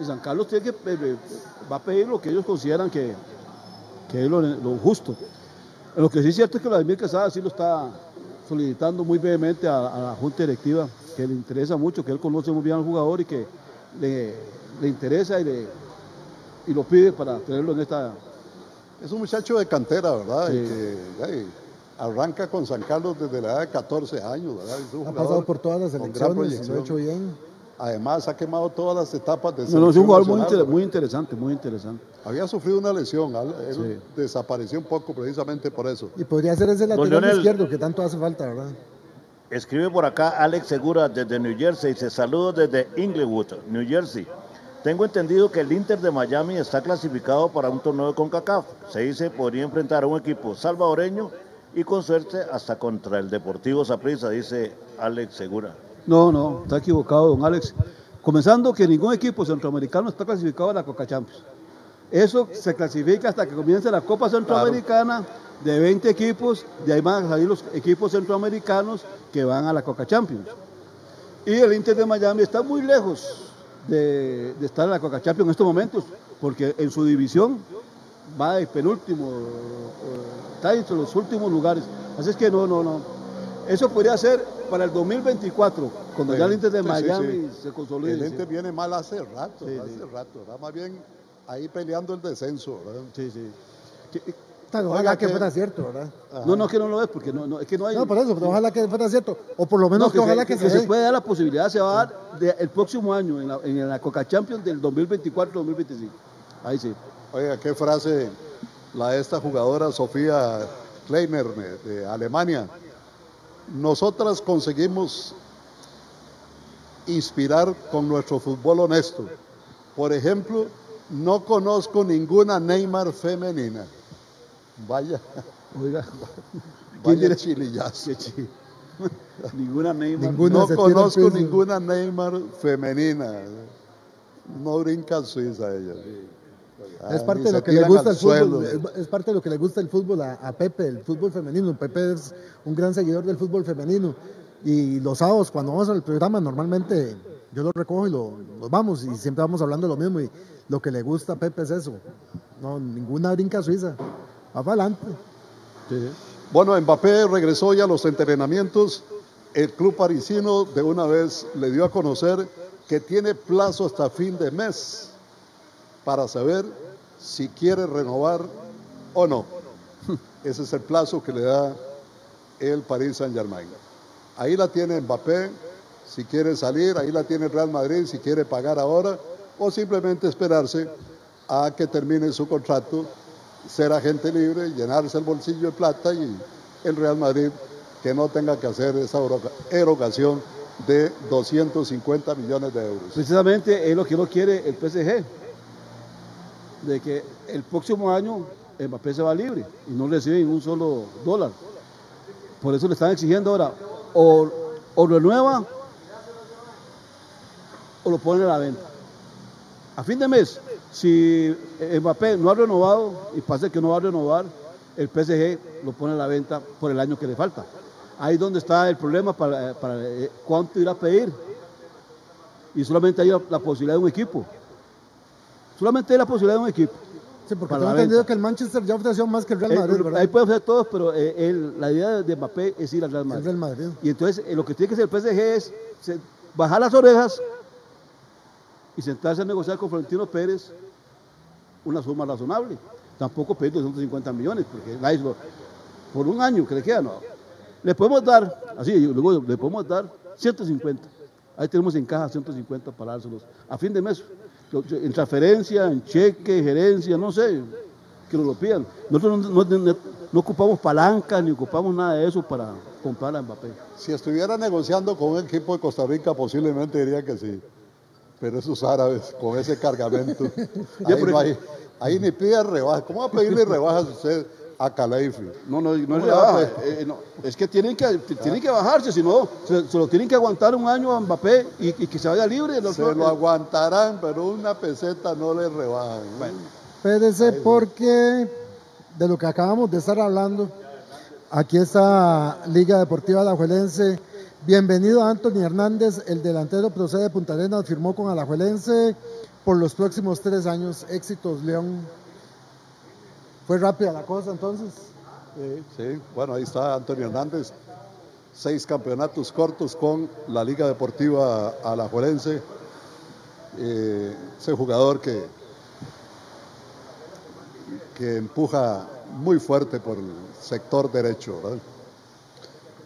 y San Carlos tiene que, eh, eh, va a pedir lo que ellos consideran que, que es lo, lo justo. Lo que sí es cierto es que Vladimir Quesada sí lo está solicitando muy vehemente a, a la Junta Directiva, que le interesa mucho, que él conoce muy bien al jugador y que le, le interesa y, le, y lo pide para tenerlo en esta... Es un muchacho de cantera, ¿verdad? Sí. Y que ay, arranca con San Carlos desde la edad de 14 años, ¿verdad? Ha pasado por todas las elecciones, lo ha hecho bien. Además, ha quemado todas las etapas de No, no, es un selección jugador muy, nacional, inter- muy interesante, muy interesante. Había sufrido una lesión, al- él Sí. desapareció un poco precisamente por eso. Y podría ser ese lateral Leonel. izquierdo que tanto hace falta, ¿verdad? Escribe por acá Alex Segura desde New Jersey. Dice saludos desde Inglewood, New Jersey. Tengo entendido que el Inter de Miami está clasificado para un torneo de CONCACAF. Se dice podría enfrentar a un equipo salvadoreño y con suerte hasta contra el Deportivo Saprissa, dice Alex Segura. No, no, está equivocado, don Alex. Comenzando que ningún equipo centroamericano está clasificado a la Coca Champions. Eso se clasifica hasta que comience la Copa Centroamericana de 20 equipos, de ahí van a salir los equipos centroamericanos que van a la Coca Champions. Y el Inter de Miami está muy lejos de, de estar en la Coca Champions en estos momentos, porque en su división va de penúltimo, eh, está entre los últimos lugares. Así es que no, no, no. Eso podría ser para el 2024, cuando ya el Inter de Sí, sí, Miami sí. se consolide. El sí. Inter viene mal hace rato, Sí, hace sí. rato, ¿verdad? Más bien ahí peleando el descenso, ¿verdad? Sí, sí. Oiga, ojalá que que- fuera cierto, ¿verdad? No, no, que no lo es, porque no, no, es que no hay. No, por eso, pero ojalá que fuera cierto. O por lo menos No, que, ojalá que, se, dé. puede dar la posibilidad, se va a dar de- el próximo año en la, en la Coca Champions del 2024-2025. Ahí sí. Oiga, qué frase la de esta jugadora Sofía Kleiner de, de Alemania. Nosotras conseguimos inspirar con nuestro fútbol honesto. Por ejemplo, no conozco ninguna Neymar femenina. Vaya, Oiga, vaya dirá? chilillazo. qué chi- Ninguna Neymar. Ninguna No conozco ninguna Neymar femenina. No brinca Suiza ella. Ah, Es parte de lo que le gusta el fútbol, es, es parte de lo que le gusta el fútbol a, a Pepe, el fútbol femenino. Pepe es un gran seguidor del fútbol femenino. Y los sábados, cuando vamos al programa, normalmente yo lo recojo y lo, nos vamos y siempre vamos hablando de lo mismo. Y lo que le gusta a Pepe es eso. No, ninguna brinca suiza. Va para adelante. Sí. Bueno, Mbappé regresó ya a los entrenamientos. El club parisino de una vez le dio a conocer que tiene plazo hasta fin de mes para saber si quiere renovar o no. Ese es el plazo que le da el Paris Saint Germain. Ahí la tiene Mbappé, si quiere salir, ahí la tiene Real Madrid, si quiere pagar ahora, o simplemente esperarse a que termine su contrato, ser agente libre, llenarse el bolsillo de plata y el Real Madrid que no tenga que hacer esa eroga- erogación de 250 millones de euros. Precisamente es lo que no quiere el PSG. De que el próximo año Mbappé se va libre y no recibe ningún solo dólar. Por eso le están exigiendo ahora o, o renueva o lo ponen a la venta. A fin de mes, si Mbappé no ha renovado y pasa que no va a renovar, el PSG lo pone a la venta por el año que le falta. Ahí es donde está el problema para, para, eh, cuánto irá a pedir. Y solamente hay la posibilidad de un equipo. Solamente hay la posibilidad de un equipo. Sí, porque tengo la entendido que el Manchester ya ofreció más que el Real Eh, Madrid, ¿verdad? ahí puede ser todos, pero eh, el- la idea de Mbappé es ir al Real El Madrid. Real Madrid. Y entonces eh, lo que tiene que hacer el PSG es se- bajar las orejas y sentarse a negociar con Florentino Pérez una suma razonable. Tampoco pedir 250 millones, porque lo- por un año que le queda, no. Le podemos dar, así, luego le podemos dar 150. Ahí tenemos en caja 150 para dárselos a fin de mes. En transferencia, en cheque, gerencia, no sé, que nos lo pidan. Nosotros no, no- no- no ocupamos palancas ni ocupamos nada de eso para comprar a Mbappé. Si estuviera negociando con un equipo de Costa Rica, posiblemente diría que sí. Pero esos árabes, con ese cargamento, ahí, por no hay, ejemplo- ahí ni pide rebajas. ¿Cómo va a pedirle rebajas usted a Calaifi? No, no, no es ¿Cómo le rebaja, va a eh, no, es que tienen que, tienen que bajarse, si no, se, se lo tienen que aguantar un año a Mbappé y, y que se vaya libre. Se lo aguantarán, pero una peseta no le rebajan. Espérese porque de lo que acabamos de estar hablando, Aquí está Liga Deportiva Alajuelense. Bienvenido a Anthony Hernández, el delantero procede de Punta Arenas, firmó con Alajuelense por los próximos tres años. Éxitos, León. Fue rápida la cosa entonces. Sí, sí, bueno, ahí está Antonio Hernández. Seis campeonatos cortos con la Liga Deportiva Alajuelense. Eh, ese jugador que, que empuja muy fuerte por el sector derecho. ¿verdad?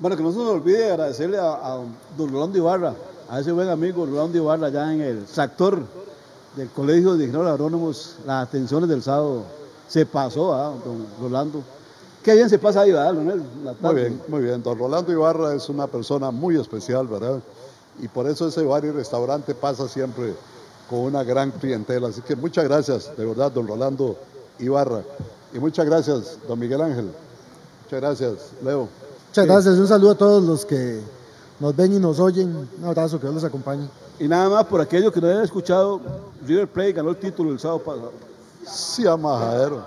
Bueno, que no se nos olvide agradecerle a, a don Rolando Ibarra, a ese buen amigo Rolando Ibarra, allá en el sector del Colegio de Ingenieros Agrónomos, las atenciones del sábado. Se pasó, ¿ah, don Rolando. Qué bien se pasa ahí, ¿verdad, Leonel? La Muy bien, muy bien. Don Rolando Ibarra es una persona muy especial, ¿verdad? Y por eso ese bar y restaurante pasa siempre con una gran clientela. Así que muchas gracias, de verdad, don Rolando Ibarra. Y muchas gracias, don Miguel Ángel. Muchas gracias, Leo. Muchas Sí. gracias. Un saludo a todos los que nos ven y nos oyen. Un abrazo, que Dios los acompañe. Y nada más, por aquellos que no hayan escuchado, River Plate ganó el título el sábado pasado. Sí, a majadero.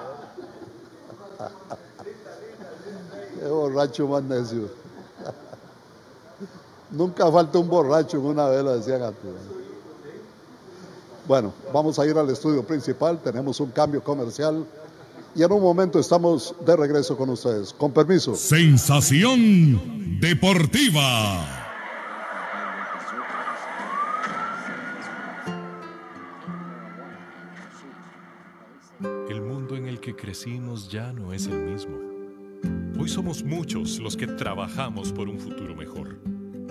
Qué borracho más necio. Nunca falta un borracho en una vela, decían antes. Bueno, vamos a ir al estudio principal, tenemos un cambio comercial y en un momento estamos de regreso con ustedes. Con permiso. Sensación deportiva. Crecimos ya no es el mismo. Hoy somos muchos los que trabajamos por un futuro mejor.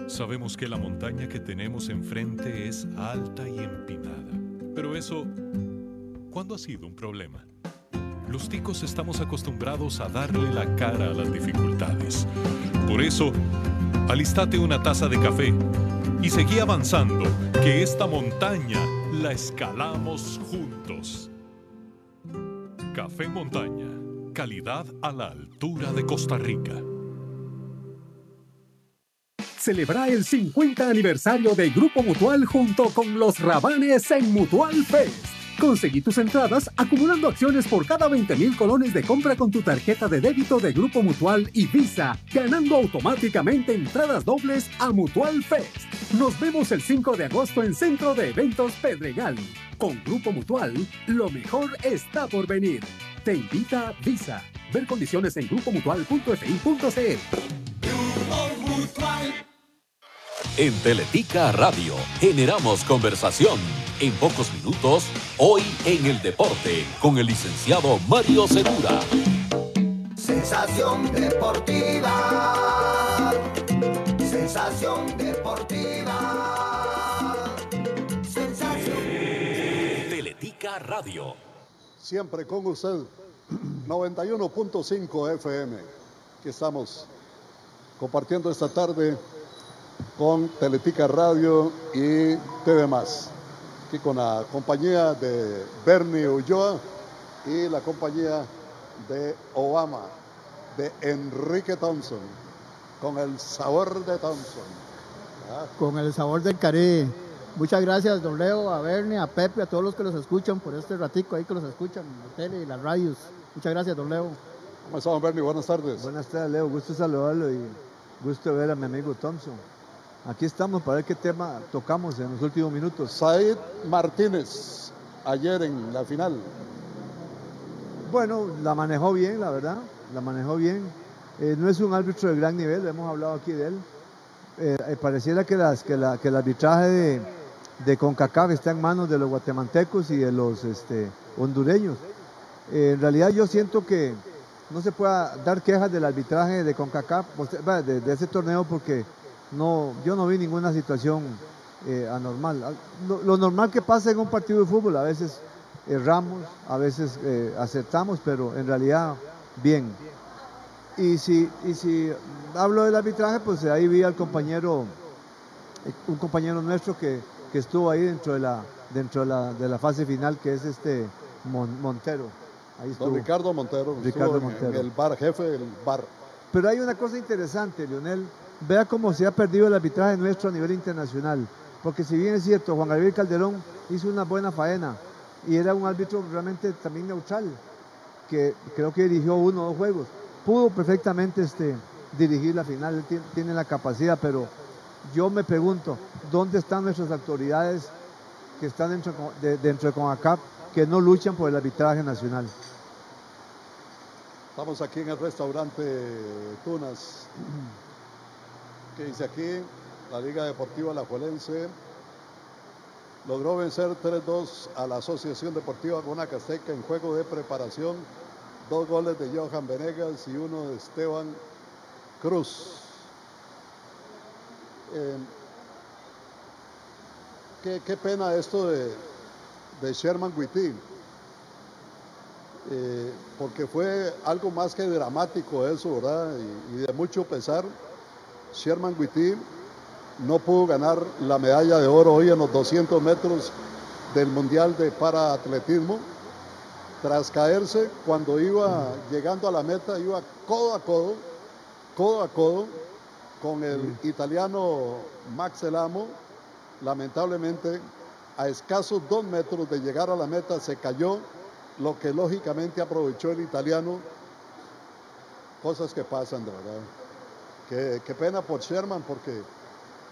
Sabemos que la montaña que tenemos enfrente es alta y empinada. Pero eso, ¿cuándo ha sido un problema? Los ticos estamos acostumbrados a darle la cara a las dificultades. Por eso, alistate una taza de café y seguí avanzando, que esta montaña la escalamos juntos. Café Montaña, calidad a la altura de Costa Rica. Celebra el 50 aniversario de Grupo Mutual junto con los Rabanes en Mutual Fest. Conseguí tus entradas acumulando acciones por cada 20 mil colones de compra con tu tarjeta de débito de Grupo Mutual y Visa, ganando automáticamente entradas dobles a Mutual Fest. Nos vemos el 5 de agosto en Centro de Eventos Pedregal. Con Grupo Mutual, lo mejor está por venir. Te invita Visa. Ver condiciones en grupomutual.fi.cl. En Teletica Radio generamos conversación. En pocos minutos, hoy en el deporte, con el licenciado Mario Segura. Sensación deportiva. Sensación deportiva. Sensación. Teletica Radio. Siempre con usted, 91.5 FM, que estamos compartiendo esta tarde con Teletica Radio y TV Más. Aquí con la compañía de Bernie Ulloa y la compañía de Obama, de Enrique Thompson, con el sabor de Thompson. Con el sabor del Caribe. Muchas gracias, don Leo, a Bernie, a Pepe, a todos los que los escuchan por este ratico ahí que los escuchan en la tele y las radios. Muchas gracias, don Leo. ¿Cómo estamos, Bernie? Buenas tardes. Buenas tardes, Leo. Gusto saludarlo y gusto ver a mi amigo Thompson. Aquí estamos para ver qué tema tocamos en los últimos minutos. Said Martínez, ayer en la final. Bueno, la manejó bien, la verdad, la manejó bien. Eh, no es un árbitro de gran nivel, hemos hablado aquí de él. Eh, eh, pareciera que, las, que, la, que el arbitraje de, de CONCACAF está en manos de los guatemaltecos y de los este, hondureños. Eh, en realidad yo siento que no se pueda dar quejas del arbitraje de CONCACAF, pues, de, de ese torneo, porque no, yo no vi ninguna situación eh, anormal. Al- Lo, normal que pasa en un partido de fútbol, a veces erramos, a veces eh, acertamos, pero en realidad bien. Y si, y si hablo del arbitraje, pues ahí vi al compañero, un compañero nuestro que, que estuvo ahí dentro de la, dentro de la, de la fase final, que es este Mon- Montero. Ahí estuvo. Don Ricardo Montero, Ricardo Montero. en el bar, jefe del bar. Pero hay una cosa interesante, Lionel. Vea cómo se ha perdido el arbitraje nuestro a nivel internacional. Porque si bien es cierto, Juan Gabriel Calderón hizo una buena faena y era un árbitro realmente también neutral, que creo que dirigió uno o dos juegos. pudo perfectamente este, dirigir la final, tiene la capacidad, pero yo me pregunto, ¿dónde están nuestras autoridades que están dentro, de, dentro de CONACAP que no luchan por el arbitraje nacional? Estamos aquí en el restaurante Tunas, que dice aquí, la Liga Deportiva Alajuelense logró vencer 3-2 a la Asociación Deportiva Guanacasteca en juego de preparación, dos goles de Johan Venegas y uno de Esteban Cruz. Eh, qué, pena esto de, Sherman Witty, eh, porque fue algo más que dramático eso, ¿verdad? Y, de mucho pesar, Sherman Witty no pudo ganar la medalla de oro hoy en los 200 metros del Mundial de Paraatletismo, tras caerse cuando iba llegando a la meta, iba codo a codo, codo a codo, con el italiano Max Elamo, lamentablemente a escasos dos metros de llegar a la meta se cayó, lo que lógicamente aprovechó el italiano. Cosas que pasan, de verdad. Qué, qué pena por Sherman porque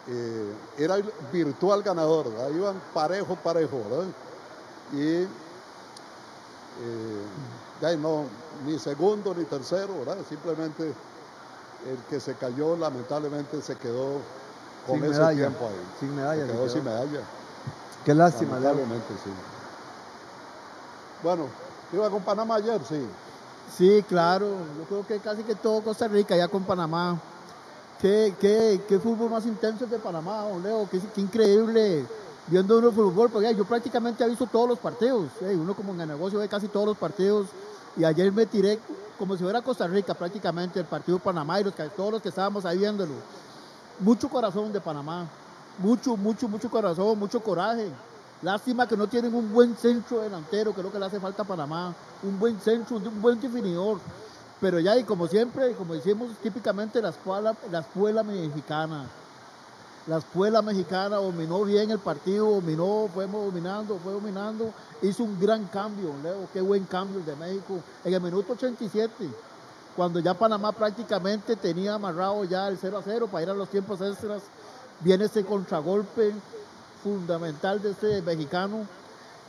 eh, era el virtual ganador, ¿verdad? iban parejo, parejo, ¿verdad? Y eh, ya no, ni segundo ni tercero, ¿verdad? Simplemente el que se cayó lamentablemente se quedó con Sin ese medalla, tiempo ahí. sin medalla Se se quedó quedó. sin medalla. Qué lástima. Lamentablemente, sí. Bueno, iba con Panamá ayer, sí. Sí, claro. Yo creo que casi que todo Costa Rica ya con Panamá. Qué, qué, qué fútbol más intenso es de Panamá, don Leo. Qué, qué increíble viendo uno fútbol. Porque yo prácticamente he visto todos los partidos. Uno como en el negocio ve casi todos los partidos. Y ayer me tiré como si fuera Costa Rica prácticamente el partido de Panamá y todos los que estábamos ahí viéndolo. Mucho corazón de Panamá. Mucho, mucho, mucho corazón, mucho coraje. Lástima que no tienen un buen centro delantero, que es lo que le hace falta a Panamá. Un buen centro, un buen definidor. Pero ya, y como siempre, como decimos típicamente, la escuela, la escuela mexicana. La escuela mexicana dominó bien el partido, dominó, fuimos dominando, fue dominando. Hizo un gran cambio, Leo, qué buen cambio el de México. En el minuto 87, cuando ya Panamá prácticamente tenía amarrado ya el 0 a 0 para ir a los tiempos extras, viene ese contragolpe fundamental de este mexicano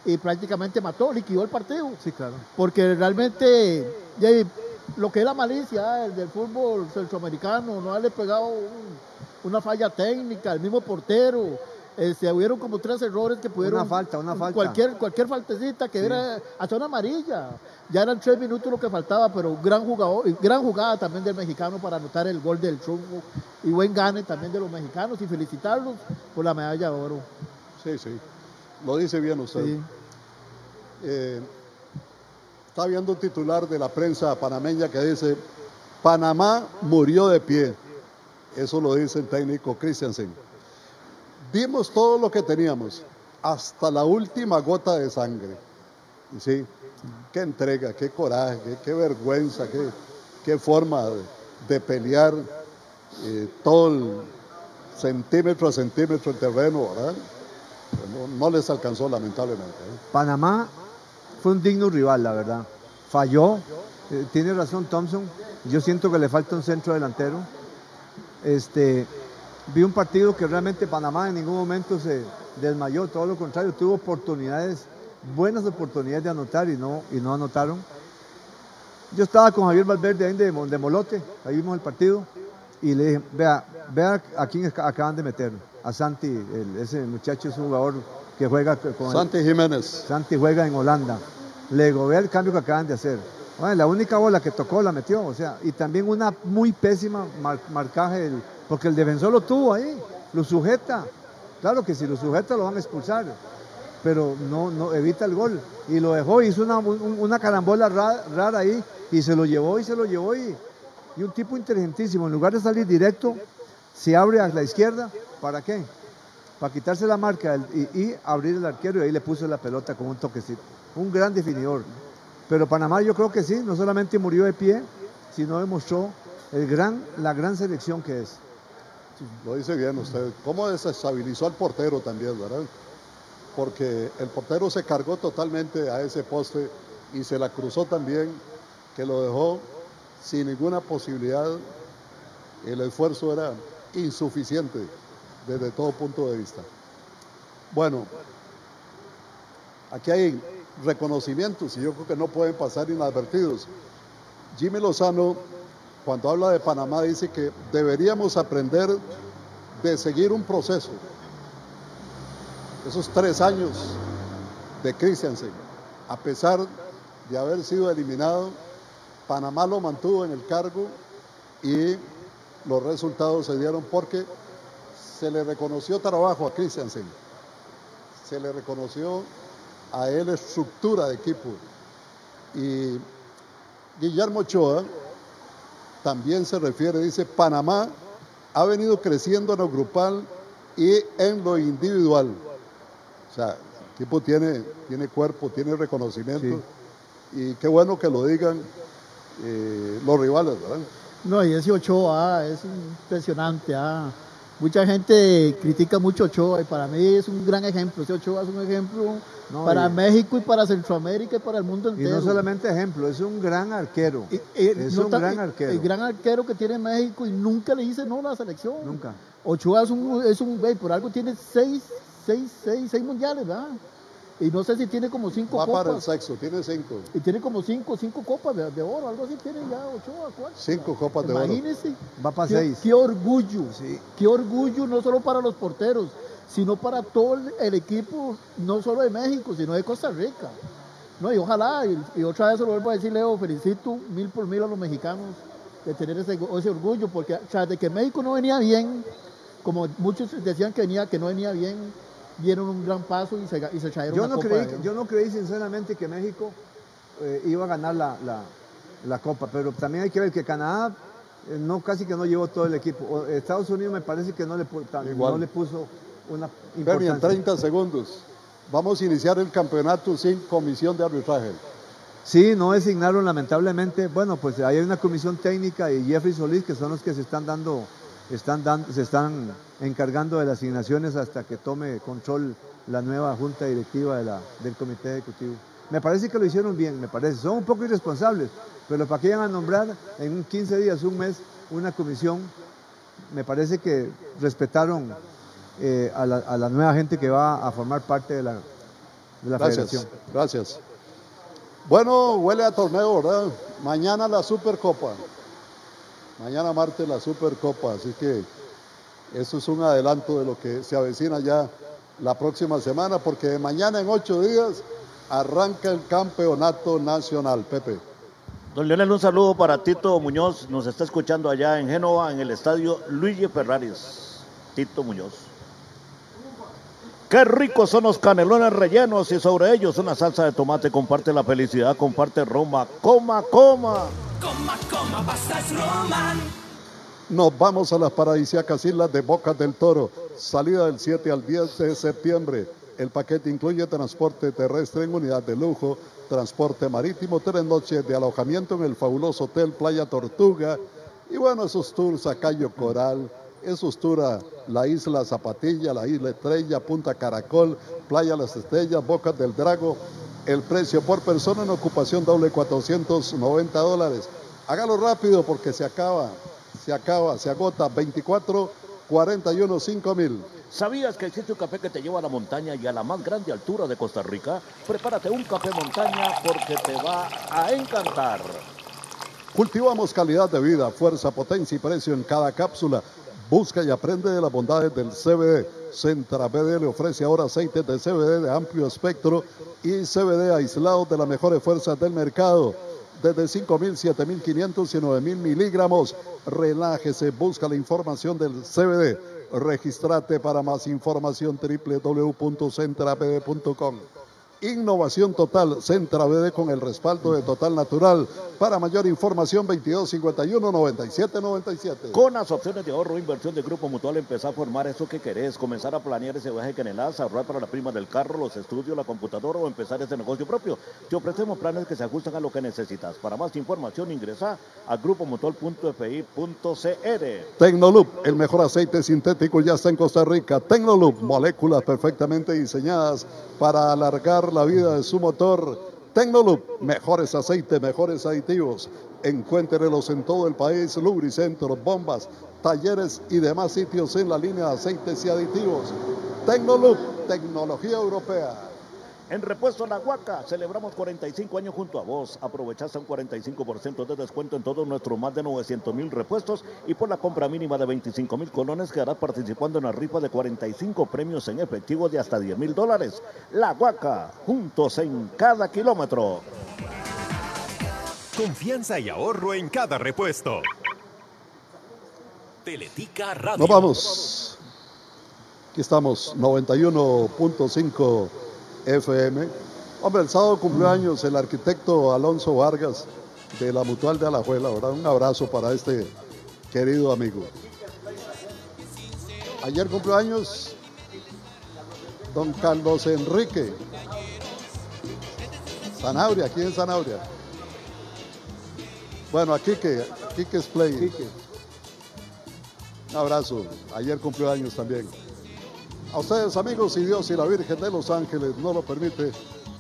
y prácticamente mató, liquidó el partido. Sí, claro. Porque realmente ya, lo que es la malicia eh, del fútbol centroamericano, no haberle pegado un- una falla técnica, el mismo portero. eh, se hubieron como tres errores que pudieron. Una falta, una falta. Cualquier, cualquier faltecita que era hasta una amarilla. Ya eran tres minutos lo que faltaba, pero gran jugador, gran jugada también del mexicano para anotar el gol del triunfo. Y buen gane también de los mexicanos y felicitarlos por la medalla de oro. Sí, sí. Lo dice bien usted. Sí. Eh, está viendo un titular de la prensa panameña que dice, Panamá murió de pie. Eso lo dice el técnico Christiansen. Dimos todo lo que teníamos, hasta la última gota de sangre. Sí, qué entrega, qué coraje, qué, vergüenza, qué, qué forma de, pelear eh, todo el centímetro a centímetro el terreno, no les alcanzó lamentablemente. ¿eh? Panamá fue un digno rival, la verdad. Falló, eh, tiene razón Thompson. Yo siento que le falta un centro delantero. Este, vi un partido que realmente Panamá en ningún momento se desmayó, todo lo contrario, tuvo oportunidades, buenas oportunidades de anotar y no, y no anotaron. Yo estaba con Javier Valverde ahí de, de Molote, ahí vimos el partido, y le dije, vea, vea a quién ac- acaban de meter, a Santi, el- ese muchacho es un jugador que juega con el- Santi Jiménez. Santi juega en Holanda. Le digo, vea el cambio que acaban de hacer. Bueno, la única bola que tocó la metió, o sea, y también una muy pésima mar- marcaje, porque el defensor lo tuvo ahí, lo sujeta. Claro que si lo sujeta lo van a expulsar, pero no, no evita el gol. Y lo dejó, hizo una, un- una carambola ra- rara ahí, y se lo llevó y se lo llevó. Y, y un tipo inteligentísimo, en lugar de salir directo, se abre a la izquierda, ¿para qué? para quitarse la marca y, y abrir el arquero y ahí le puso la pelota con un toquecito. Un gran definidor. Pero Panamá yo creo que sí, no solamente murió de pie, sino demostró el gran, la gran selección que es. Lo dice bien usted. ¿Cómo desestabilizó al portero también, verdad? Porque el portero se cargó totalmente a ese poste y se la cruzó también, que lo dejó sin ninguna posibilidad, el esfuerzo era insuficiente desde todo punto de vista. Bueno, aquí hay reconocimientos y yo creo que no pueden pasar inadvertidos. Jimmy Lozano, cuando habla de Panamá, dice que deberíamos aprender de seguir un proceso. Esos tres años de Christiansen, a pesar de haber sido eliminado, Panamá lo mantuvo en el cargo y los resultados se dieron porque se le reconoció trabajo a Christiansen, se le reconoció a él estructura de equipo. Y Guillermo Ochoa también se refiere, dice, Panamá ha venido creciendo en lo grupal y en lo individual. O sea, el equipo tiene, tiene cuerpo, tiene reconocimiento. Y qué bueno que lo digan eh, los rivales, ¿verdad? No, y ese Ochoa es impresionante. ah. Mucha gente critica mucho Ochoa y para mí es un gran ejemplo. Ese Ochoa es un ejemplo No, para y- México y para Centroamérica y para el mundo Y entero. no solamente ejemplo, es un gran arquero. Es no un tan- gran arquero. El gran arquero que tiene México y nunca le dice no a la selección. Nunca. Ochoa es un, es un por algo tiene seis, seis, seis, seis mundiales, ¿verdad? Y no sé si tiene como cinco Va copas. para el sexo, tiene cinco. Y tiene como cinco, cinco copas de, de oro, algo así tiene ya Ochoa. ¿cuál? Cinco copas de oro. Imagínese. Va para qué, seis. Qué orgullo. Qué orgullo, no solo para los porteros, sino para todo el, equipo, no solo de México, sino de Costa Rica. No, y ojalá, y, y otra vez se lo vuelvo a decir, Leo, felicito mil por mil a los mexicanos de tener ese, ese orgullo, porque sea, de que México no venía bien, como muchos decían que venía, que no venía bien, dieron un gran paso y se, y se trajeron Yo la no, Copa creí, yo no creí sinceramente que México eh, iba a ganar la, la- la Copa, pero también hay que ver que Canadá eh, no casi que no llevó todo el equipo. O- Estados Unidos me parece que no le, Igual. no le puso una Bernie, en importancia. 30 segundos. Vamos a iniciar el campeonato sin comisión de arbitraje. Sí, no designaron lamentablemente. Bueno, pues hay una comisión técnica y Jeffrey Solís que son los que se están dando, están dando, se están encargando de las asignaciones hasta que tome control la nueva junta directiva de la, del comité ejecutivo. Me parece que lo hicieron bien, me parece. Son un poco irresponsables, pero para que vayan a nombrar en un 15 días, un mes, una comisión, me parece que respetaron eh, a, la, a la nueva gente que va a formar parte de la, de la Gracias, federación. gracias. Bueno, huele a torneo, ¿verdad? Mañana la Supercopa. Mañana martes la Supercopa, así que eso es un adelanto de lo que se avecina ya la próxima semana, porque mañana en ocho días arranca el campeonato nacional, Pepe. Don Leonel, un saludo para Tito Muñoz, nos está escuchando allá en Génova, en el estadio Luigi Ferraris. Tito Muñoz. Qué ricos son los canelones rellenos y sobre ellos una salsa de tomate. Comparte la felicidad, comparte Roma. Coma, coma. Coma, coma, pastas Roman. Nos vamos a las paradisíacas islas de Boca del Toro. Salida del 7 al 10 de septiembre. El paquete incluye transporte terrestre en unidad de lujo, transporte marítimo, tres noches de alojamiento en el fabuloso hotel Playa Tortuga. Y bueno, esos tours a Cayo Coral, esos tours a la isla Zapatilla, la isla Estrella, Punta Caracol, Playa Las Estrellas, Boca del Drago. El precio por persona en ocupación doble 490 dólares. Hágalo rápido porque se acaba, se acaba, se agota. 24, 41, 5 mil. ¿Sabías que existe un café que te lleva a la montaña y a la más grande altura de Costa Rica? Prepárate un café montaña porque te va a encantar. Cultivamos calidad de vida, fuerza, potencia y precio en cada cápsula. Busca y aprende de las bondades del CBD. Centra BD le ofrece ahora aceites de CBD de amplio espectro y CBD aislados de las mejores fuerzas del mercado. Desde 5.000, 7.500 y 9.000 miligramos. Relájese, busca la información del CBD. Registrate para más información www.centrabd.com. Innovación total, Centra BD con el respaldo de Total Natural. Para mayor información, 2251-9797. Con las opciones de ahorro e inversión de Grupo Mutual, empezar a formar eso que querés, comenzar a planear ese viaje que anhelás, ahorrar para la prima del carro, los estudios, la computadora o empezar ese negocio propio. Te ofrecemos planes que se ajustan a lo que necesitas. Para más información, ingresa a grupomutual.fi.cr. Tecnoloop, el mejor aceite sintético ya está en Costa Rica. Tecnoloop, moléculas perfectamente diseñadas para alargar la vida de su motor. Tecnoloop, mejores aceites, mejores aditivos. Encuéntrelos en todo el país, Lubricentro, bombas, talleres y demás sitios en la línea de aceites y aditivos. Tecnolub, tecnología europea. En Repuesto La Huaca, celebramos 45 años junto a vos. Aprovechás un 45% de descuento en todos nuestros más de 900 mil repuestos y por la compra mínima de 25 mil colones quedarás participando en una rifa de 45 premios en efectivo de hasta 10 mil dólares. La Huaca, juntos en cada kilómetro. Confianza y ahorro en cada repuesto. Teletica Radio. Nos vamos. Aquí estamos, 91.5 FM. Hombre, el sábado cumpleaños el arquitecto Alonso Vargas de la Mutual de Alajuela. ¿verdad? Un abrazo para este querido amigo. Ayer cumpleaños don Carlos Enrique. Zanabria, aquí en Zanabria. Bueno, aquí que Quique Play. Un abrazo. Ayer cumplió años también. A ustedes amigos y Dios y la Virgen de los Ángeles no lo permite,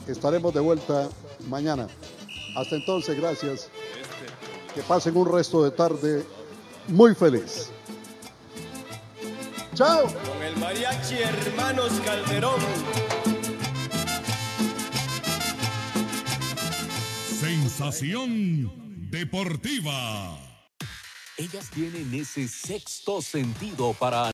estaremos de vuelta mañana. Hasta entonces, gracias. Que pasen un resto de tarde muy feliz. Chao. Con el mariachi Hermanos Calderón. Sensación deportiva. Ellas tienen ese sexto sentido para